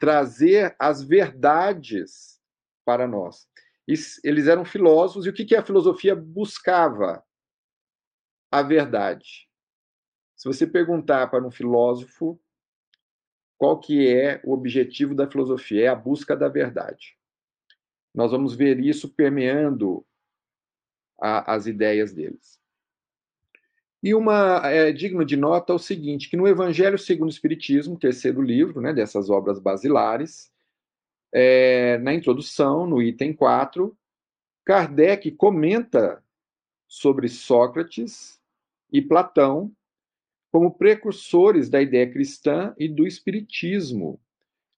Speaker 3: trazer as verdades para nós. Eles eram filósofos, e o que, que a filosofia buscava? A verdade. Se você perguntar para um filósofo qual que é o objetivo da filosofia, é a busca da verdade. Nós vamos ver isso permeando a, as ideias deles. E uma é digno de nota é o seguinte, que no Evangelho segundo o Espiritismo, terceiro livro, né, dessas obras basilares, é, na introdução, no item 4, Kardec comenta sobre Sócrates e Platão como precursores da ideia cristã e do espiritismo.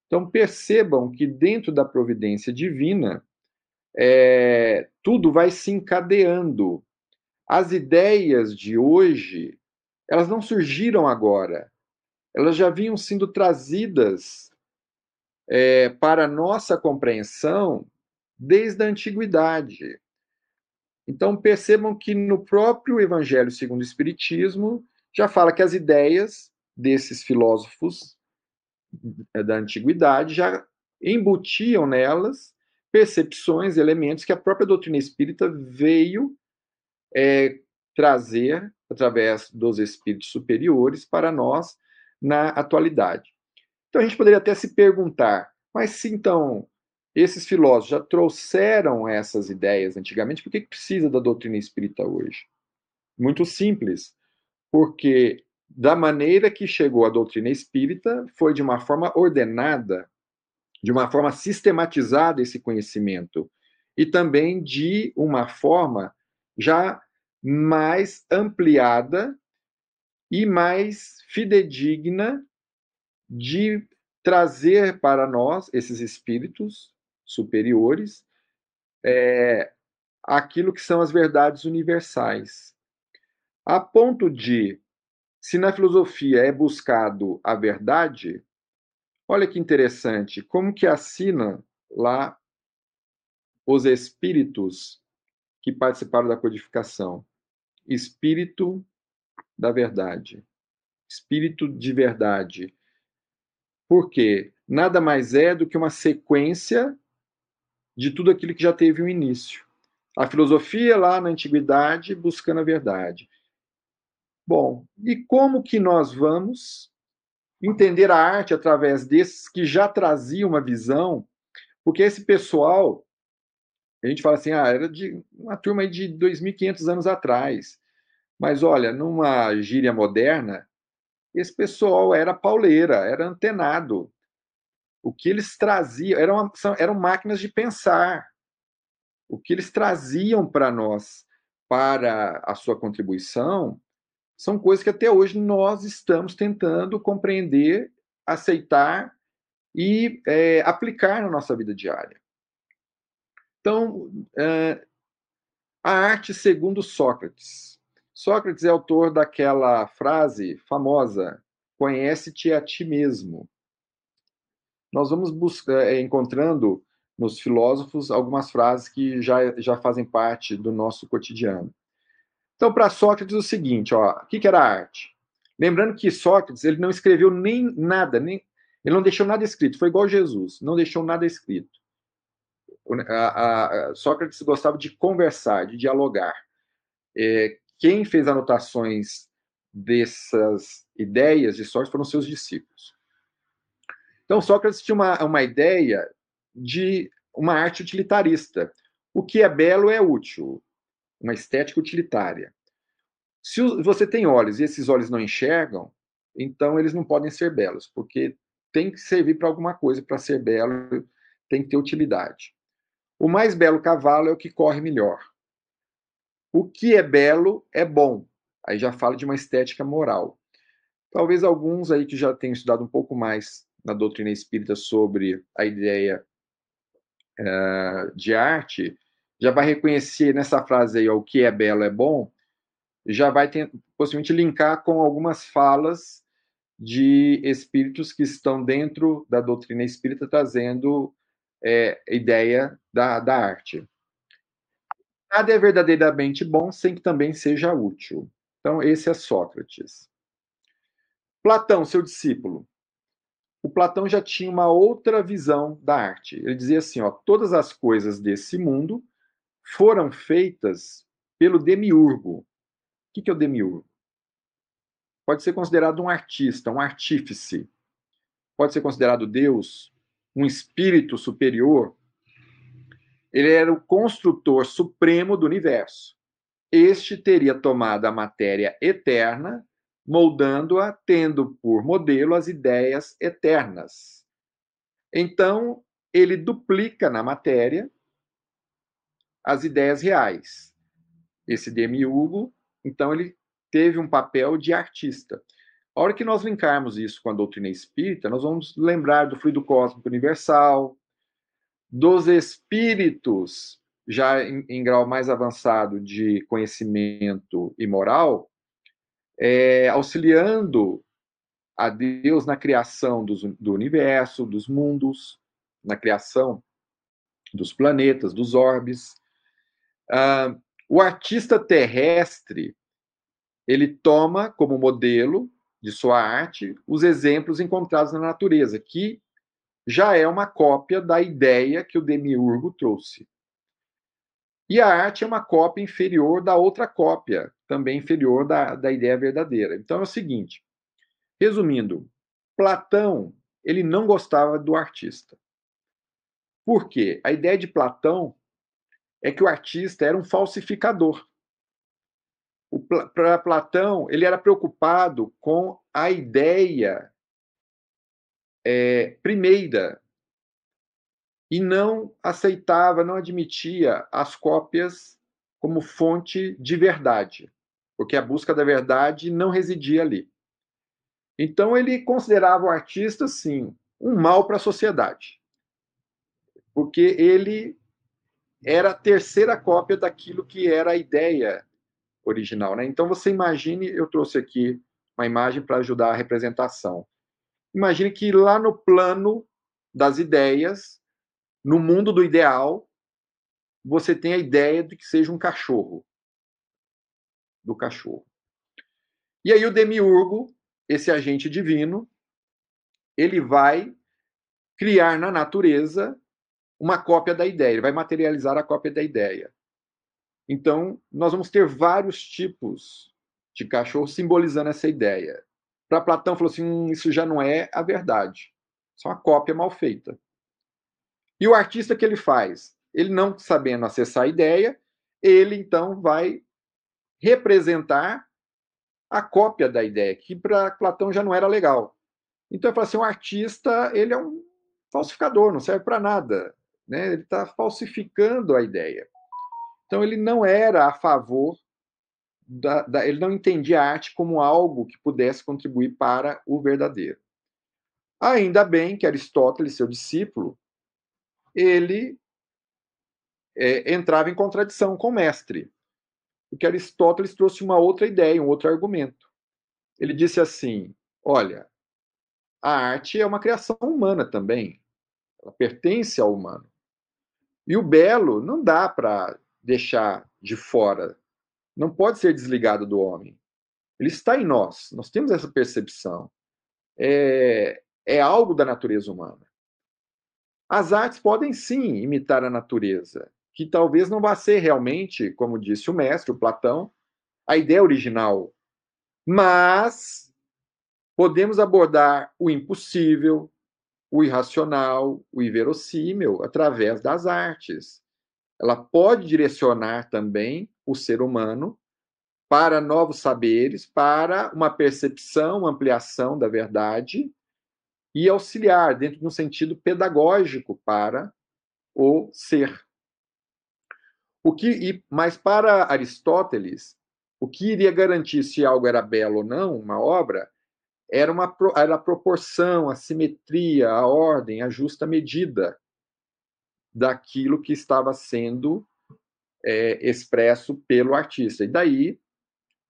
Speaker 3: Então percebam que dentro da providência divina é, tudo vai se encadeando. As ideias de hoje, elas não surgiram agora. Elas já vinham sendo trazidas é, para nossa compreensão desde a antiguidade. Então percebam que no próprio Evangelho segundo o Espiritismo já fala que as ideias desses filósofos da antiguidade já embutiam nelas percepções, elementos que a própria doutrina espírita veio é, trazer através dos espíritos superiores para nós na atualidade. Então a gente poderia até se perguntar, mas se então esses filósofos já trouxeram essas ideias antigamente, por que precisa da doutrina espírita hoje? Muito simples, porque da maneira que chegou a doutrina espírita foi de uma forma ordenada, de uma forma sistematizada esse conhecimento. E também de uma forma já mais ampliada e mais fidedigna de trazer para nós esses espíritos superiores é, aquilo que são as verdades universais a ponto de, se na filosofia é buscado a verdade, olha que interessante, como que assina lá os espíritos que participaram da codificação? Espírito da verdade. Espírito de verdade. Por quê? Nada mais é do que uma sequência de tudo aquilo que já teve um início. A filosofia lá na antiguidade buscando a verdade. Bom, e como que nós vamos entender a arte através desses que já traziam uma visão? Porque esse pessoal, a gente fala assim, ah, era de uma turma de 2.500 anos atrás. Mas olha, numa gíria moderna, esse pessoal era pauleira, era antenado. O que eles traziam eram, eram máquinas de pensar. O que eles traziam para nós, para a sua contribuição, são coisas que até hoje nós estamos tentando compreender, aceitar e é, aplicar na nossa vida diária. Então, é, a arte segundo Sócrates. Sócrates é autor daquela frase famosa: conhece-te a ti mesmo. Nós vamos buscar, é, encontrando nos filósofos algumas frases que já, já fazem parte do nosso cotidiano. Então, para Sócrates, o seguinte, ó, o que, que era arte? Lembrando que Sócrates ele não escreveu nem nada, nem, ele não deixou nada escrito, foi igual Jesus, não deixou nada escrito. A, a, Sócrates gostava de conversar, de dialogar. É, quem fez anotações dessas ideias de Sócrates foram seus discípulos. Então, Sócrates tinha uma, uma ideia de uma arte utilitarista. O que é belo é útil uma estética utilitária. Se você tem olhos e esses olhos não enxergam, então eles não podem ser belos, porque tem que servir para alguma coisa para ser belo, tem que ter utilidade. O mais belo cavalo é o que corre melhor. O que é belo é bom. Aí já fala de uma estética moral. Talvez alguns aí que já tenham estudado um pouco mais na doutrina espírita sobre a ideia uh, de arte, já vai reconhecer nessa frase aí, ó, o que é belo é bom, já vai ter, possivelmente linkar com algumas falas de espíritos que estão dentro da doutrina espírita trazendo é, ideia da, da arte. Nada é verdadeiramente bom sem que também seja útil. Então, esse é Sócrates. Platão, seu discípulo. o Platão já tinha uma outra visão da arte. Ele dizia assim: ó, todas as coisas desse mundo foram feitas pelo demiurgo. O que é o demiurgo? Pode ser considerado um artista, um artífice. Pode ser considerado Deus, um espírito superior. Ele era o construtor supremo do universo. Este teria tomado a matéria eterna moldando-a, tendo por modelo as ideias eternas. Então, ele duplica na matéria as ideias reais. Esse demiurgo, então, ele teve um papel de artista. A hora que nós linkarmos isso com a doutrina espírita, nós vamos lembrar do fluido cósmico universal, dos espíritos, já em, em grau mais avançado de conhecimento e moral, é, auxiliando a Deus na criação dos, do universo, dos mundos, na criação dos planetas, dos orbes. Ah, o artista terrestre ele toma como modelo de sua arte os exemplos encontrados na natureza, que já é uma cópia da ideia que o demiurgo trouxe. E a arte é uma cópia inferior da outra cópia, também inferior da, da ideia verdadeira. Então é o seguinte, resumindo, Platão ele não gostava do artista. Por quê? A ideia de Platão é que o artista era um falsificador. Para Platão, ele era preocupado com a ideia é, primeira e não aceitava, não admitia as cópias como fonte de verdade, porque a busca da verdade não residia ali. Então ele considerava o artista, sim, um mal para a sociedade, porque ele era a terceira cópia daquilo que era a ideia original. Né? Então você imagine, eu trouxe aqui uma imagem para ajudar a representação. Imagine que lá no plano das ideias, no mundo do ideal, você tem a ideia de que seja um cachorro. Do cachorro. E aí o demiurgo, esse agente divino, ele vai criar na natureza uma cópia da ideia, ele vai materializar a cópia da ideia. Então, nós vamos ter vários tipos de cachorro simbolizando essa ideia. Para Platão, falou assim: hum, isso já não é a verdade, isso é uma cópia mal feita. E o artista que ele faz? Ele não sabendo acessar a ideia, ele então vai representar a cópia da ideia, que para Platão já não era legal. Então ele fala assim, um artista, ele é um falsificador, não serve para nada, né? Ele está falsificando a ideia. Então ele não era a favor da, da, ele não entendia a arte como algo que pudesse contribuir para o verdadeiro. Ainda bem que Aristóteles, seu discípulo, ele é, entrava em contradição com o mestre, porque Aristóteles trouxe uma outra ideia, um outro argumento. Ele disse assim: olha, a arte é uma criação humana também, ela pertence ao humano. E o belo não dá para deixar de fora, não pode ser desligado do homem. Ele está em nós, nós temos essa percepção. É, é algo da natureza humana. As artes podem sim imitar a natureza, que talvez não vá ser realmente, como disse o mestre, o Platão, a ideia original. Mas podemos abordar o impossível, o irracional, o inverossímil através das artes. Ela pode direcionar também o ser humano para novos saberes, para uma percepção, uma ampliação da verdade e auxiliar dentro de um sentido pedagógico para o ser. O que, mas para Aristóteles, o que iria garantir se algo era belo ou não, uma obra, era, uma, era a proporção, a simetria, a ordem, a justa medida daquilo que estava sendo é, expresso pelo artista. E daí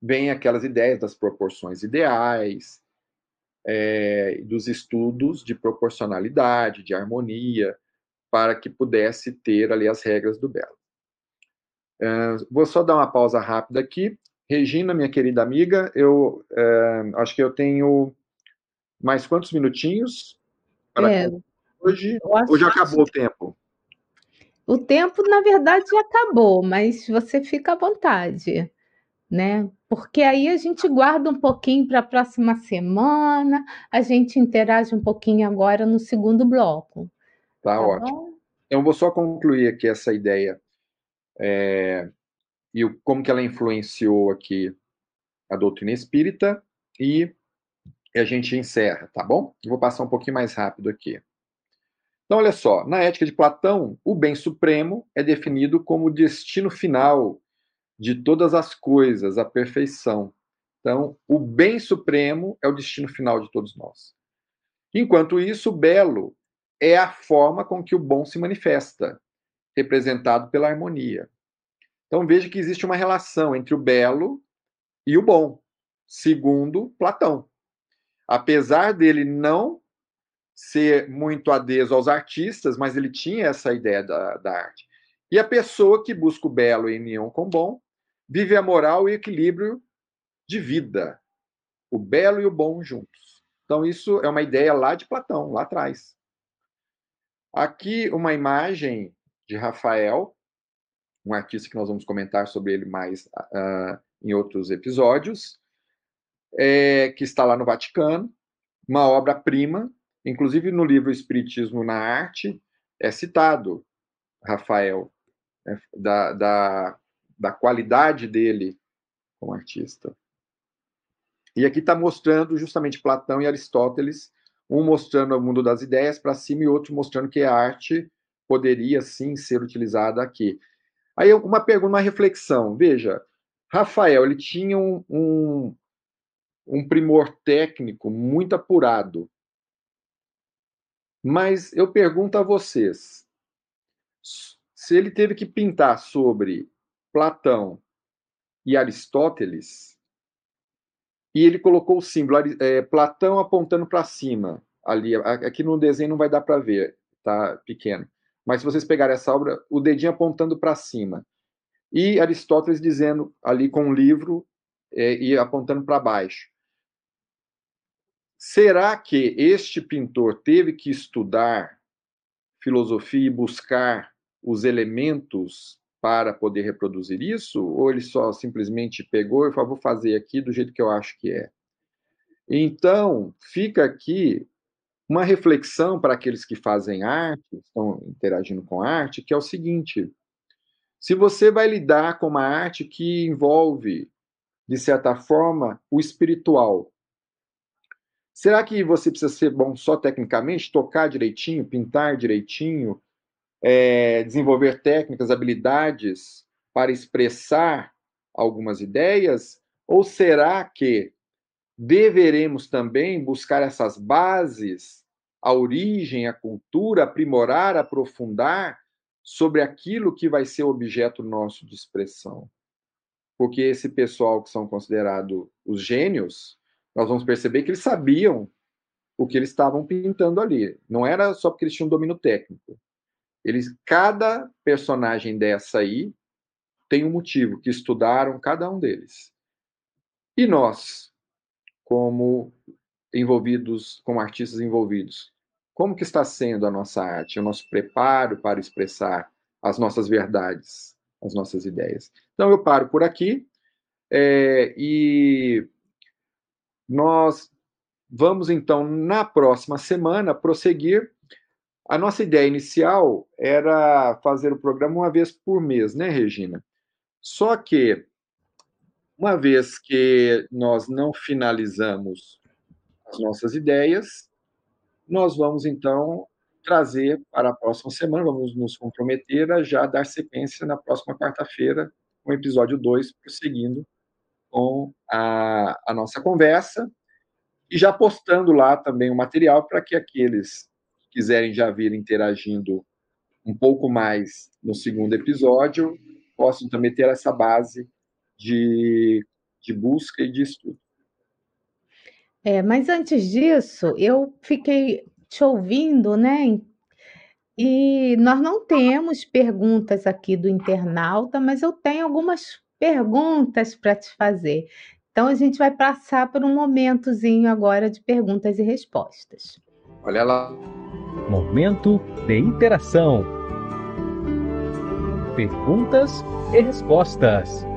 Speaker 3: vem aquelas ideias das proporções ideais, é, dos estudos de proporcionalidade, de harmonia, para que pudesse ter ali as regras do belo. É, vou só dar uma pausa rápida aqui. Regina, minha querida amiga, eu é, acho que eu tenho mais quantos minutinhos? para é, hoje? Ou já acabou o tempo?
Speaker 2: O tempo, na verdade, já acabou, mas você fica à vontade, né? Porque aí a gente guarda um pouquinho para a próxima semana, a gente interage um pouquinho agora no segundo bloco.
Speaker 3: Tá, tá ótimo. Bom? Então, eu vou só concluir aqui essa ideia é, e como que ela influenciou aqui a doutrina espírita e a gente encerra, tá bom? Eu vou passar um pouquinho mais rápido aqui. Então, olha só, na ética de Platão, o bem supremo é definido como o destino final de todas as coisas, a perfeição. Então, o bem supremo é o destino final de todos nós. Enquanto isso, o belo é a forma com que o bom se manifesta, representado pela harmonia. Então, veja que existe uma relação entre o belo e o bom, segundo Platão. Apesar dele não ser muito adeso aos artistas, mas ele tinha essa ideia da, da arte. E a pessoa que busca o belo em união com o bom vive a moral e equilíbrio de vida, o belo e o bom juntos. Então, isso é uma ideia lá de Platão, lá atrás. Aqui, uma imagem de Rafael, um artista que nós vamos comentar sobre ele mais uh, em outros episódios, é, que está lá no Vaticano, uma obra-prima Inclusive, no livro Espiritismo na Arte, é citado Rafael, né, da, da, da qualidade dele como artista. E aqui está mostrando justamente Platão e Aristóteles, um mostrando o mundo das ideias para cima e outro mostrando que a arte poderia sim ser utilizada aqui. Aí uma pergunta, uma reflexão. Veja, Rafael ele tinha um, um, um primor técnico muito apurado. Mas eu pergunto a vocês: se ele teve que pintar sobre Platão e Aristóteles, e ele colocou o símbolo é, Platão apontando para cima, ali, aqui no desenho não vai dar para ver, tá pequeno. Mas se vocês pegarem essa obra, o dedinho apontando para cima. E Aristóteles dizendo ali com o livro é, e apontando para baixo. Será que este pintor teve que estudar filosofia e buscar os elementos para poder reproduzir isso? Ou ele só simplesmente pegou e falou, vou fazer aqui do jeito que eu acho que é? Então, fica aqui uma reflexão para aqueles que fazem arte, estão interagindo com arte, que é o seguinte: se você vai lidar com uma arte que envolve, de certa forma, o espiritual, Será que você precisa ser bom só tecnicamente, tocar direitinho, pintar direitinho, é, desenvolver técnicas, habilidades para expressar algumas ideias? Ou será que deveremos também buscar essas bases, a origem, a cultura, aprimorar, aprofundar sobre aquilo que vai ser objeto nosso de expressão? Porque esse pessoal que são considerados os gênios, nós vamos perceber que eles sabiam o que eles estavam pintando ali. Não era só porque eles tinham domínio técnico. Eles, cada personagem dessa aí tem um motivo que estudaram cada um deles. E nós, como envolvidos, como artistas envolvidos, como que está sendo a nossa arte, o nosso preparo para expressar as nossas verdades, as nossas ideias? Então eu paro por aqui é, e nós vamos, então, na próxima semana, prosseguir. A nossa ideia inicial era fazer o programa uma vez por mês, né, Regina? Só que, uma vez que nós não finalizamos as nossas ideias, nós vamos, então, trazer para a próxima semana, vamos nos comprometer a já dar sequência na próxima quarta-feira, com o episódio 2, prosseguindo com a, a nossa conversa e já postando lá também o material para que aqueles que quiserem já vir interagindo um pouco mais no segundo episódio possam também ter essa base de, de busca e de estudo.
Speaker 2: É, mas antes disso, eu fiquei te ouvindo, né? E nós não temos perguntas aqui do internauta, mas eu tenho algumas perguntas para te fazer. Então, a gente vai passar por um momentozinho agora de perguntas e respostas.
Speaker 3: Olha lá.
Speaker 1: Momento de interação. Perguntas e respostas.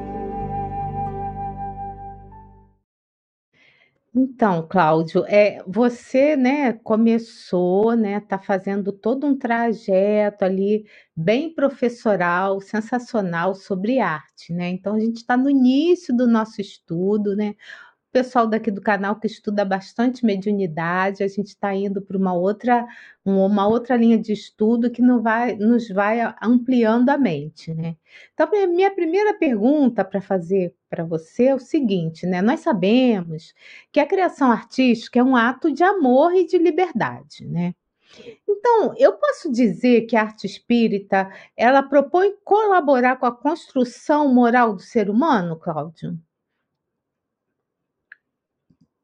Speaker 2: Então, Cláudio, é, você, né, começou, né, tá fazendo todo um trajeto ali bem professoral, sensacional sobre arte, né? Então a gente está no início do nosso estudo, né? Pessoal daqui do canal que estuda bastante mediunidade, a gente está indo para uma outra, uma outra linha de estudo que não vai, nos vai ampliando a mente, né? Então, minha primeira pergunta para fazer para você é o seguinte, né? Nós sabemos que a criação artística é um ato de amor e de liberdade, né? Então, eu posso dizer que a arte espírita, ela propõe colaborar com a construção moral do ser humano, Cláudio?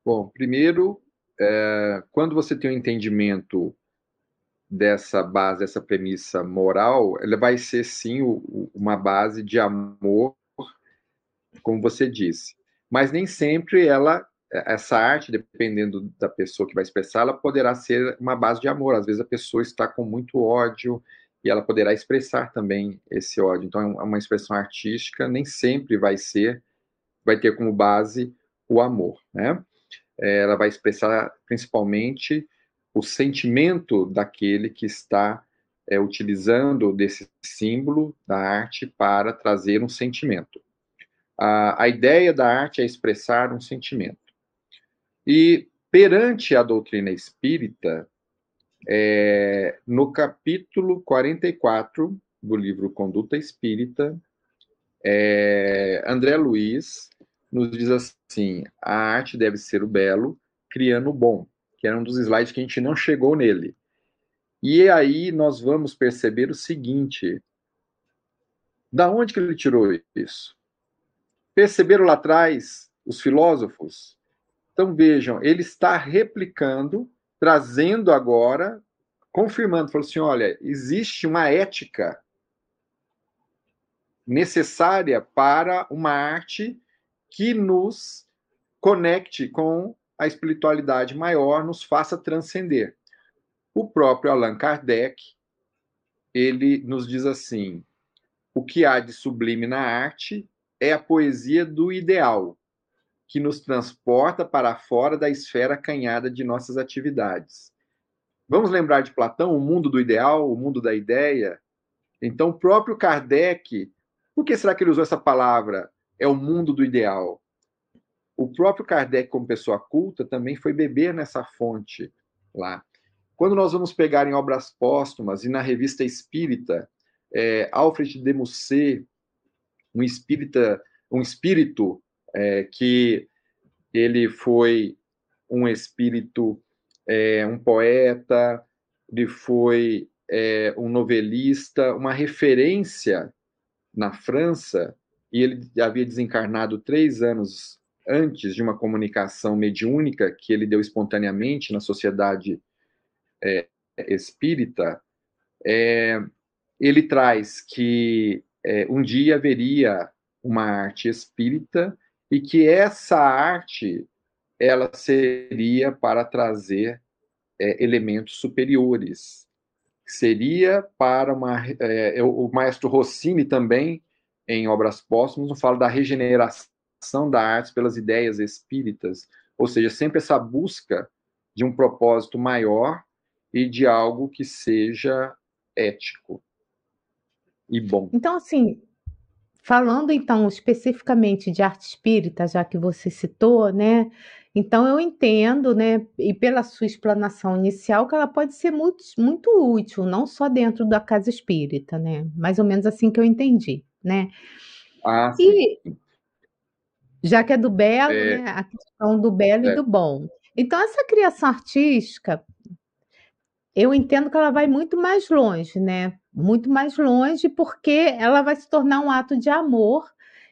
Speaker 3: Bom, primeiro, é, quando você tem um entendimento dessa base, dessa premissa moral, ela vai ser sim o, o, uma base de amor, como você disse. Mas nem sempre ela, essa arte, dependendo da pessoa que vai expressar, ela poderá ser uma base de amor. Às vezes a pessoa está com muito ódio e ela poderá expressar também esse ódio. Então, é uma expressão artística nem sempre vai ser, vai ter como base o amor, né? É, ela vai expressar principalmente o sentimento daquele que está é, utilizando desse símbolo da arte para trazer um sentimento. A, a ideia da arte é expressar um sentimento. E perante a doutrina espírita, é, no capítulo 44 do livro Conduta Espírita, é, André Luiz nos diz assim: a arte deve ser o belo, criando o bom, que era um dos slides que a gente não chegou nele. E aí nós vamos perceber o seguinte: da onde que ele tirou isso? Perceberam lá atrás os filósofos? Então vejam, ele está replicando, trazendo agora, confirmando, falou assim: olha, existe uma ética necessária para uma arte que nos conecte com a espiritualidade maior, nos faça transcender. O próprio Allan Kardec, ele nos diz assim: o que há de sublime na arte é a poesia do ideal, que nos transporta para fora da esfera canhada de nossas atividades. Vamos lembrar de Platão, o mundo do ideal, o mundo da ideia? Então, o próprio Kardec, por que será que ele usou essa palavra? É o mundo do ideal. O próprio Kardec, como pessoa culta, também foi beber nessa fonte lá. Quando nós vamos pegar em obras póstumas e na revista Espírita, é, Alfred de Musset, um espírita, um espírito é, que ele foi um espírito, é, um poeta, ele foi é, um novelista, uma referência na França e ele havia desencarnado três anos antes de uma comunicação mediúnica que ele deu espontaneamente na sociedade é, espírita, é, ele traz que é, um dia haveria uma arte espírita e que essa arte ela seria para trazer é, elementos superiores. Seria para uma. É, o maestro Rossini também em obras póstumas, não fala da regeneração da arte pelas ideias espíritas, ou seja, sempre essa busca de um propósito maior e de algo que seja ético e bom.
Speaker 2: Então, assim, falando então especificamente de arte espírita, já que você citou, né? Então eu entendo, né, e pela sua explanação inicial, que ela pode ser muito, muito útil, não só dentro da casa espírita, né? Mais ou menos assim que eu entendi né?
Speaker 3: Ah,
Speaker 2: sim. E já que é do belo, é. né? A questão do belo é. e do bom. Então, essa criação artística, eu entendo que ela vai muito mais longe, né? Muito mais longe, porque ela vai se tornar um ato de amor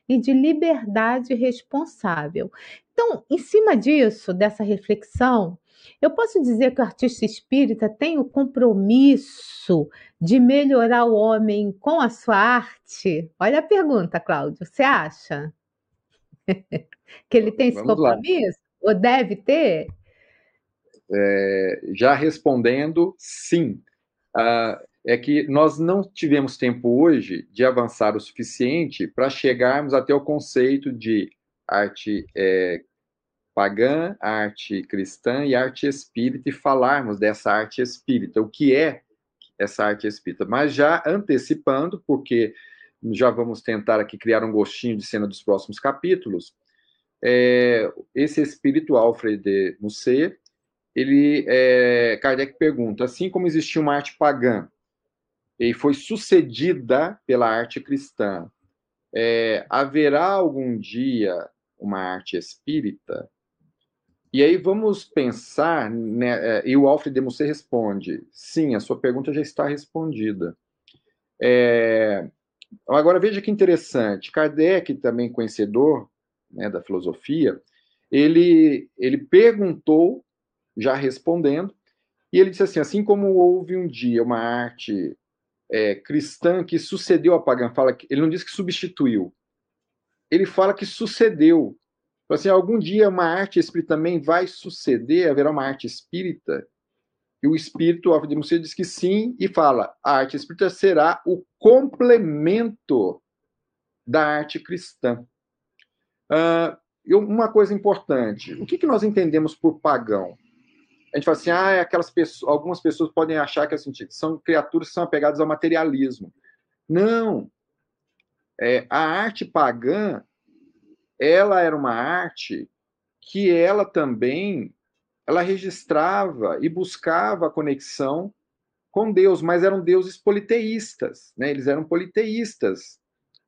Speaker 2: e de liberdade responsável. Então, em cima disso, dessa reflexão, eu posso dizer que o artista espírita tem o compromisso de melhorar o homem com a sua arte? Olha a pergunta, Cláudio. Você acha (laughs) que ele tem esse Vamos compromisso? Lá. Ou deve ter?
Speaker 3: é, já respondendo, sim. Ah, é que nós não tivemos tempo hoje de avançar o suficiente para chegarmos até o conceito de arte é, pagã, arte cristã e arte espírita e falarmos dessa arte espírita, o que é essa arte espírita. Mas já antecipando, porque já vamos tentar aqui criar um gostinho de cena dos próximos capítulos, é, esse espírito Alfred de Musset, ele, é, Kardec pergunta, assim como existia uma arte pagã e foi sucedida pela arte cristã, é, haverá algum dia uma arte espírita? E aí vamos pensar, né, é, e o Alfred de Musset responde, sim, a sua pergunta já está respondida. É, agora veja que interessante, Kardec, também conhecedor né, da filosofia, ele, ele perguntou, já respondendo, e ele disse assim: assim como houve um dia uma arte é, cristã que sucedeu a pagã, fala ele não diz que substituiu, ele fala que sucedeu. Assim, algum dia uma arte espírita também vai suceder, haverá uma arte espírita, e o espírito, Alfred Musset, diz que sim, e fala: a arte espírita será o complemento da arte cristã. Uh, uma coisa importante: o que, que nós entendemos por pagão? A gente fala assim, ah, é aquelas pessoas, algumas pessoas podem achar que assim, são criaturas que são apegadas ao materialismo. Não. É, a arte pagã, ela era uma arte que ela também, ela registrava e buscava a conexão com Deus, mas eram deuses politeístas, né? Eles eram politeístas.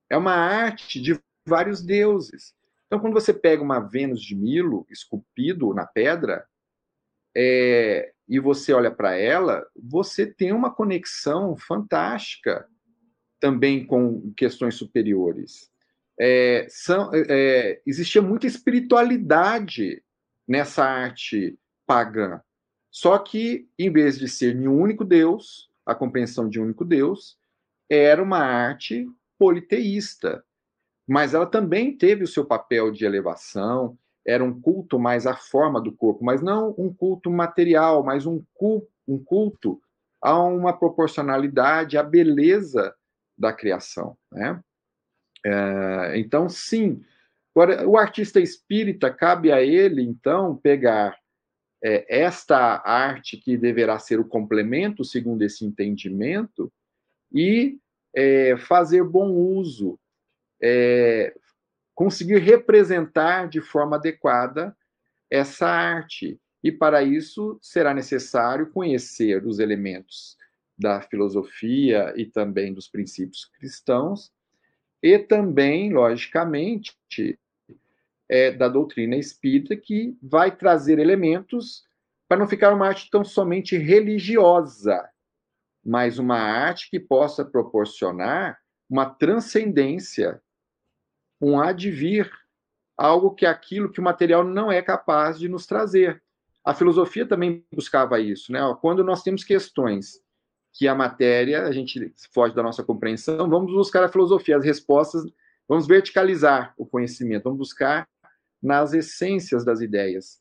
Speaker 3: É uma arte de vários deuses. Então, quando você pega uma Vênus de Milo esculpido na pedra, é, e você olha para ela, você tem uma conexão fantástica também com questões superiores. É, são, é, existia muita espiritualidade nessa arte pagã. Só que, em vez de ser um único Deus, a compreensão de um único Deus, era uma arte politeísta mas ela também teve o seu papel de elevação, era um culto mais à forma do corpo, mas não um culto material, mas um culto, um culto a uma proporcionalidade à beleza da criação. Né? É, então, sim. Agora, o artista espírita, cabe a ele, então, pegar é, esta arte que deverá ser o complemento, segundo esse entendimento, e é, fazer bom uso é, conseguir representar de forma adequada essa arte. E para isso será necessário conhecer os elementos da filosofia e também dos princípios cristãos, e também, logicamente, é, da doutrina espírita, que vai trazer elementos para não ficar uma arte tão somente religiosa, mas uma arte que possa proporcionar uma transcendência um advir, algo que é aquilo que o material não é capaz de nos trazer. A filosofia também buscava isso, né? Quando nós temos questões que a matéria, a gente foge da nossa compreensão, vamos buscar a filosofia, as respostas, vamos verticalizar o conhecimento, vamos buscar nas essências das ideias.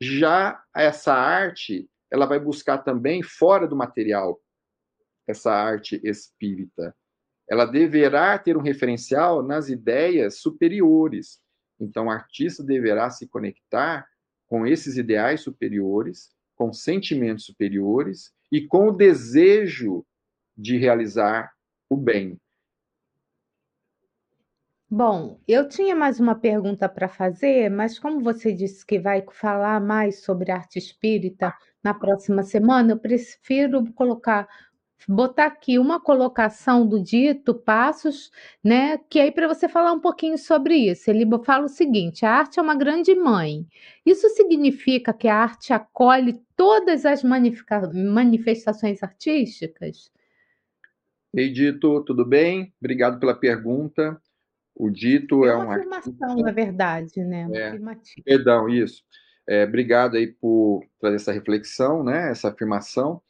Speaker 3: Já essa arte, ela vai buscar também fora do material, essa arte espírita ela deverá ter um referencial nas ideias superiores. Então, o artista deverá se conectar com esses ideais superiores, com sentimentos superiores e com o desejo de realizar o bem.
Speaker 2: Bom, eu tinha mais uma pergunta para fazer, mas como você disse que vai falar mais sobre arte espírita na próxima semana, eu prefiro colocar botar aqui uma colocação do dito Passos, né? Que aí para você falar um pouquinho sobre isso. Ele fala o seguinte: a arte é uma grande mãe. Isso significa que a arte acolhe todas as manifestações artísticas?
Speaker 3: Ei, Dito, tudo bem? Obrigado pela pergunta. O Dito é,
Speaker 2: é uma afirmação, na verdade, né?
Speaker 3: É, perdão, isso. É, obrigado aí por trazer essa reflexão, né? Essa afirmação.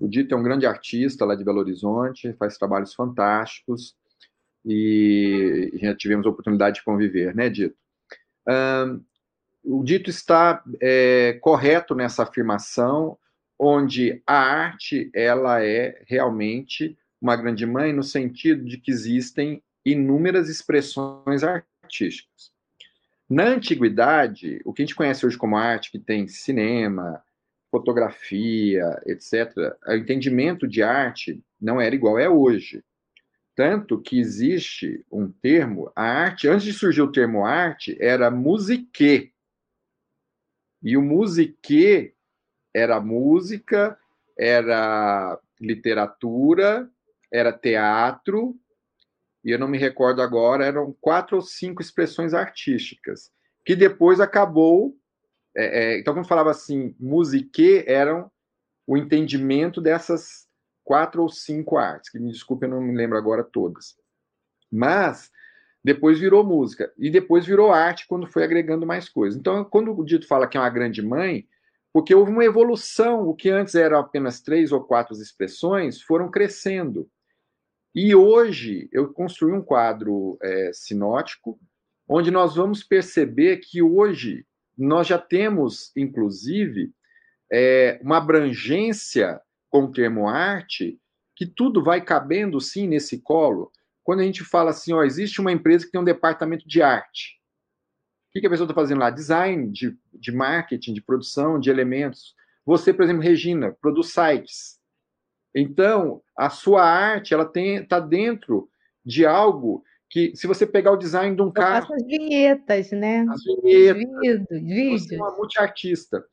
Speaker 3: O Dito é um grande artista lá de Belo Horizonte, faz trabalhos fantásticos e já tivemos a oportunidade de conviver, né, Dito? Um, o dito está é, correto nessa afirmação, onde a arte ela é realmente uma grande mãe no sentido de que existem inúmeras expressões artísticas. Na antiguidade, o que a gente conhece hoje como arte, que tem cinema, fotografia, etc., o entendimento de arte não era igual é hoje. Tanto que existe um termo, a arte, antes de surgir o termo arte, era musique. E o musique era música, era literatura, era teatro, e eu não me recordo agora, eram quatro ou cinco expressões artísticas, que depois acabou. É, é, então, quando falava assim, musique, eram o entendimento dessas quatro ou cinco artes, que me desculpe, eu não me lembro agora todas. Mas depois virou música, e depois virou arte quando foi agregando mais coisas. Então, quando o Dito fala que é uma grande mãe, porque houve uma evolução, o que antes eram apenas três ou quatro expressões, foram crescendo. E hoje eu construí um quadro é, sinótico, onde nós vamos perceber que hoje nós já temos, inclusive, é, uma abrangência com o termo arte, que tudo vai cabendo sim nesse colo. Quando a gente fala assim, ó, existe uma empresa que tem um departamento de arte. O que, a pessoa está fazendo lá? Design, de, de marketing, de produção, de elementos. Você, por exemplo, Regina, produz sites. Então, a sua arte, ela está dentro de algo que, se você pegar o design de um
Speaker 2: Eu
Speaker 3: carro...
Speaker 2: faço as vinhetas, né?
Speaker 3: As vinhetas.
Speaker 2: Vídeo, vídeos.
Speaker 3: Você é uma multiartista.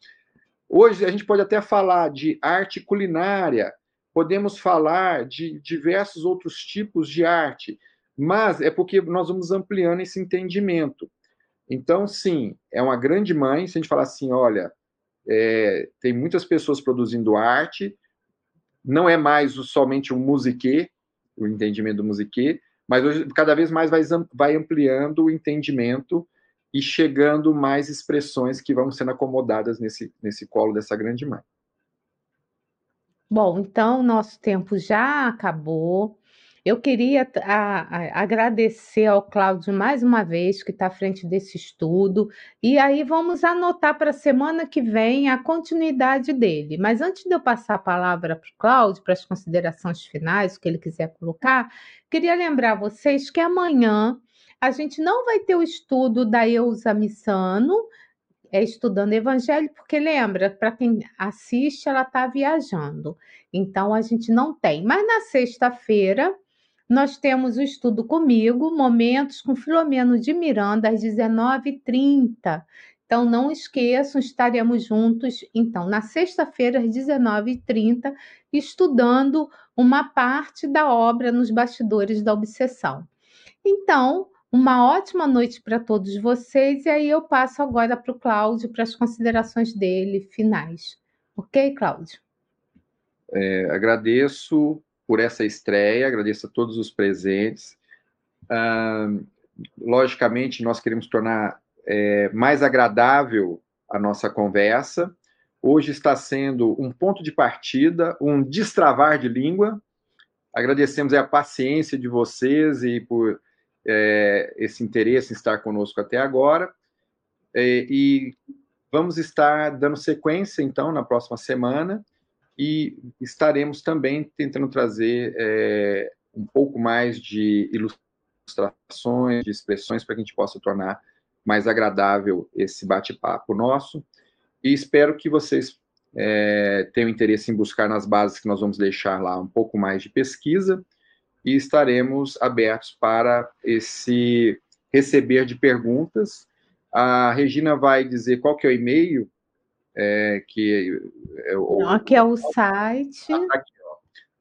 Speaker 3: Hoje, a gente pode até falar de arte culinária, podemos falar de diversos outros tipos de arte, mas é porque nós vamos ampliando esse entendimento. Então, sim, é uma grande mãe, se a gente falar assim, olha, é, tem muitas pessoas produzindo arte, não é mais somente o musique, o entendimento do musique, mas hoje cada vez mais vai, vai ampliando o entendimento e chegando mais expressões que vão sendo acomodadas nesse, nesse colo dessa grande mãe.
Speaker 2: Bom, então nosso tempo já acabou. Eu queria a, a, agradecer ao Cláudio mais uma vez, que está à frente desse estudo, e aí vamos anotar para a semana que vem a continuidade dele. Mas antes de eu passar a palavra para o Cláudio, para as considerações finais, o que ele quiser colocar, queria lembrar vocês que amanhã a gente não vai ter o estudo da Eusa Missano, é estudando Evangelho, porque lembra, para quem assiste, ela está viajando. Então a gente não tem. Mas na sexta-feira nós temos o estudo comigo, Momentos com Filomeno de Miranda, às 19h30. Então, não esqueçam, estaremos juntos, então, na sexta-feira, às 19h30, estudando uma parte da obra nos bastidores da obsessão. Então, uma ótima noite para todos vocês, e aí eu passo agora para o Cláudio para as considerações dele finais. Ok, Cláudio?
Speaker 3: É, agradeço por essa estreia, agradeço a todos os presentes. Logicamente, nós queremos tornar é, mais agradável a nossa conversa. Hoje está sendo um ponto de partida, um destravar de língua. Agradecemos a paciência de vocês e por é, esse interesse em estar conosco até agora. É, e vamos estar dando sequência, então, na próxima semana e estaremos também tentando trazer é, um pouco mais de ilustrações, de expressões, para que a gente possa tornar mais agradável esse bate-papo nosso. E espero que vocês é, tenham interesse em buscar nas bases que nós vamos deixar lá um pouco mais de pesquisa e estaremos abertos para esse receber de perguntas. A Regina vai dizer qual que é o e-mail é, que
Speaker 2: é o, aqui é o site.
Speaker 3: Aqui,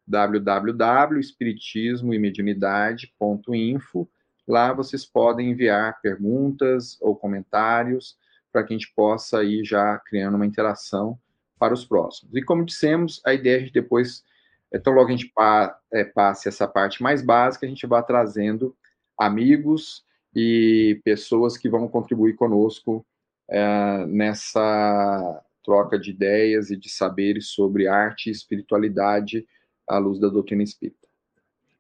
Speaker 3: www.espiritismoemediunidade.info lá vocês podem enviar perguntas ou comentários para que a gente possa ir já criando uma interação para os próximos. E como dissemos, a ideia é gente depois, então logo a gente pa, é, passe essa parte mais básica, a gente vai trazendo amigos e pessoas que vão contribuir conosco é, nessa troca de ideias e de saberes sobre arte e espiritualidade à luz da doutrina espírita.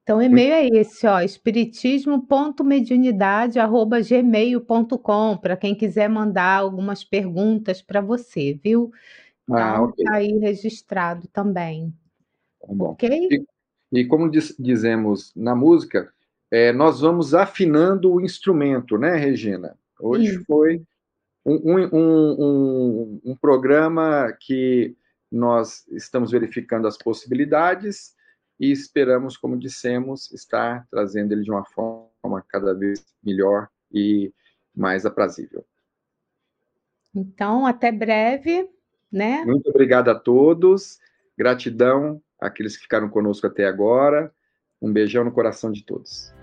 Speaker 2: Então, o e-mail é esse, ó, espiritismo.mediunidade@gmail.com, para quem quiser mandar algumas perguntas para você, viu?
Speaker 3: Ah,
Speaker 2: Então,
Speaker 3: ok.
Speaker 2: tá aí registrado também.
Speaker 3: Tá bom.
Speaker 2: Ok?
Speaker 3: E, e como diz- dizemos na música, é, nós vamos afinando o instrumento, né, Regina? Hoje
Speaker 2: Isso.
Speaker 3: foi um- um- um- um programa que nós estamos verificando as possibilidades e esperamos, como dissemos, estar trazendo ele de uma forma cada vez melhor e mais aprazível.
Speaker 2: Então, até breve, né?
Speaker 3: Muito obrigado a todos, gratidão àqueles que ficaram conosco até agora, um beijão no coração de todos.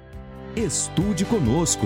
Speaker 4: Estude conosco.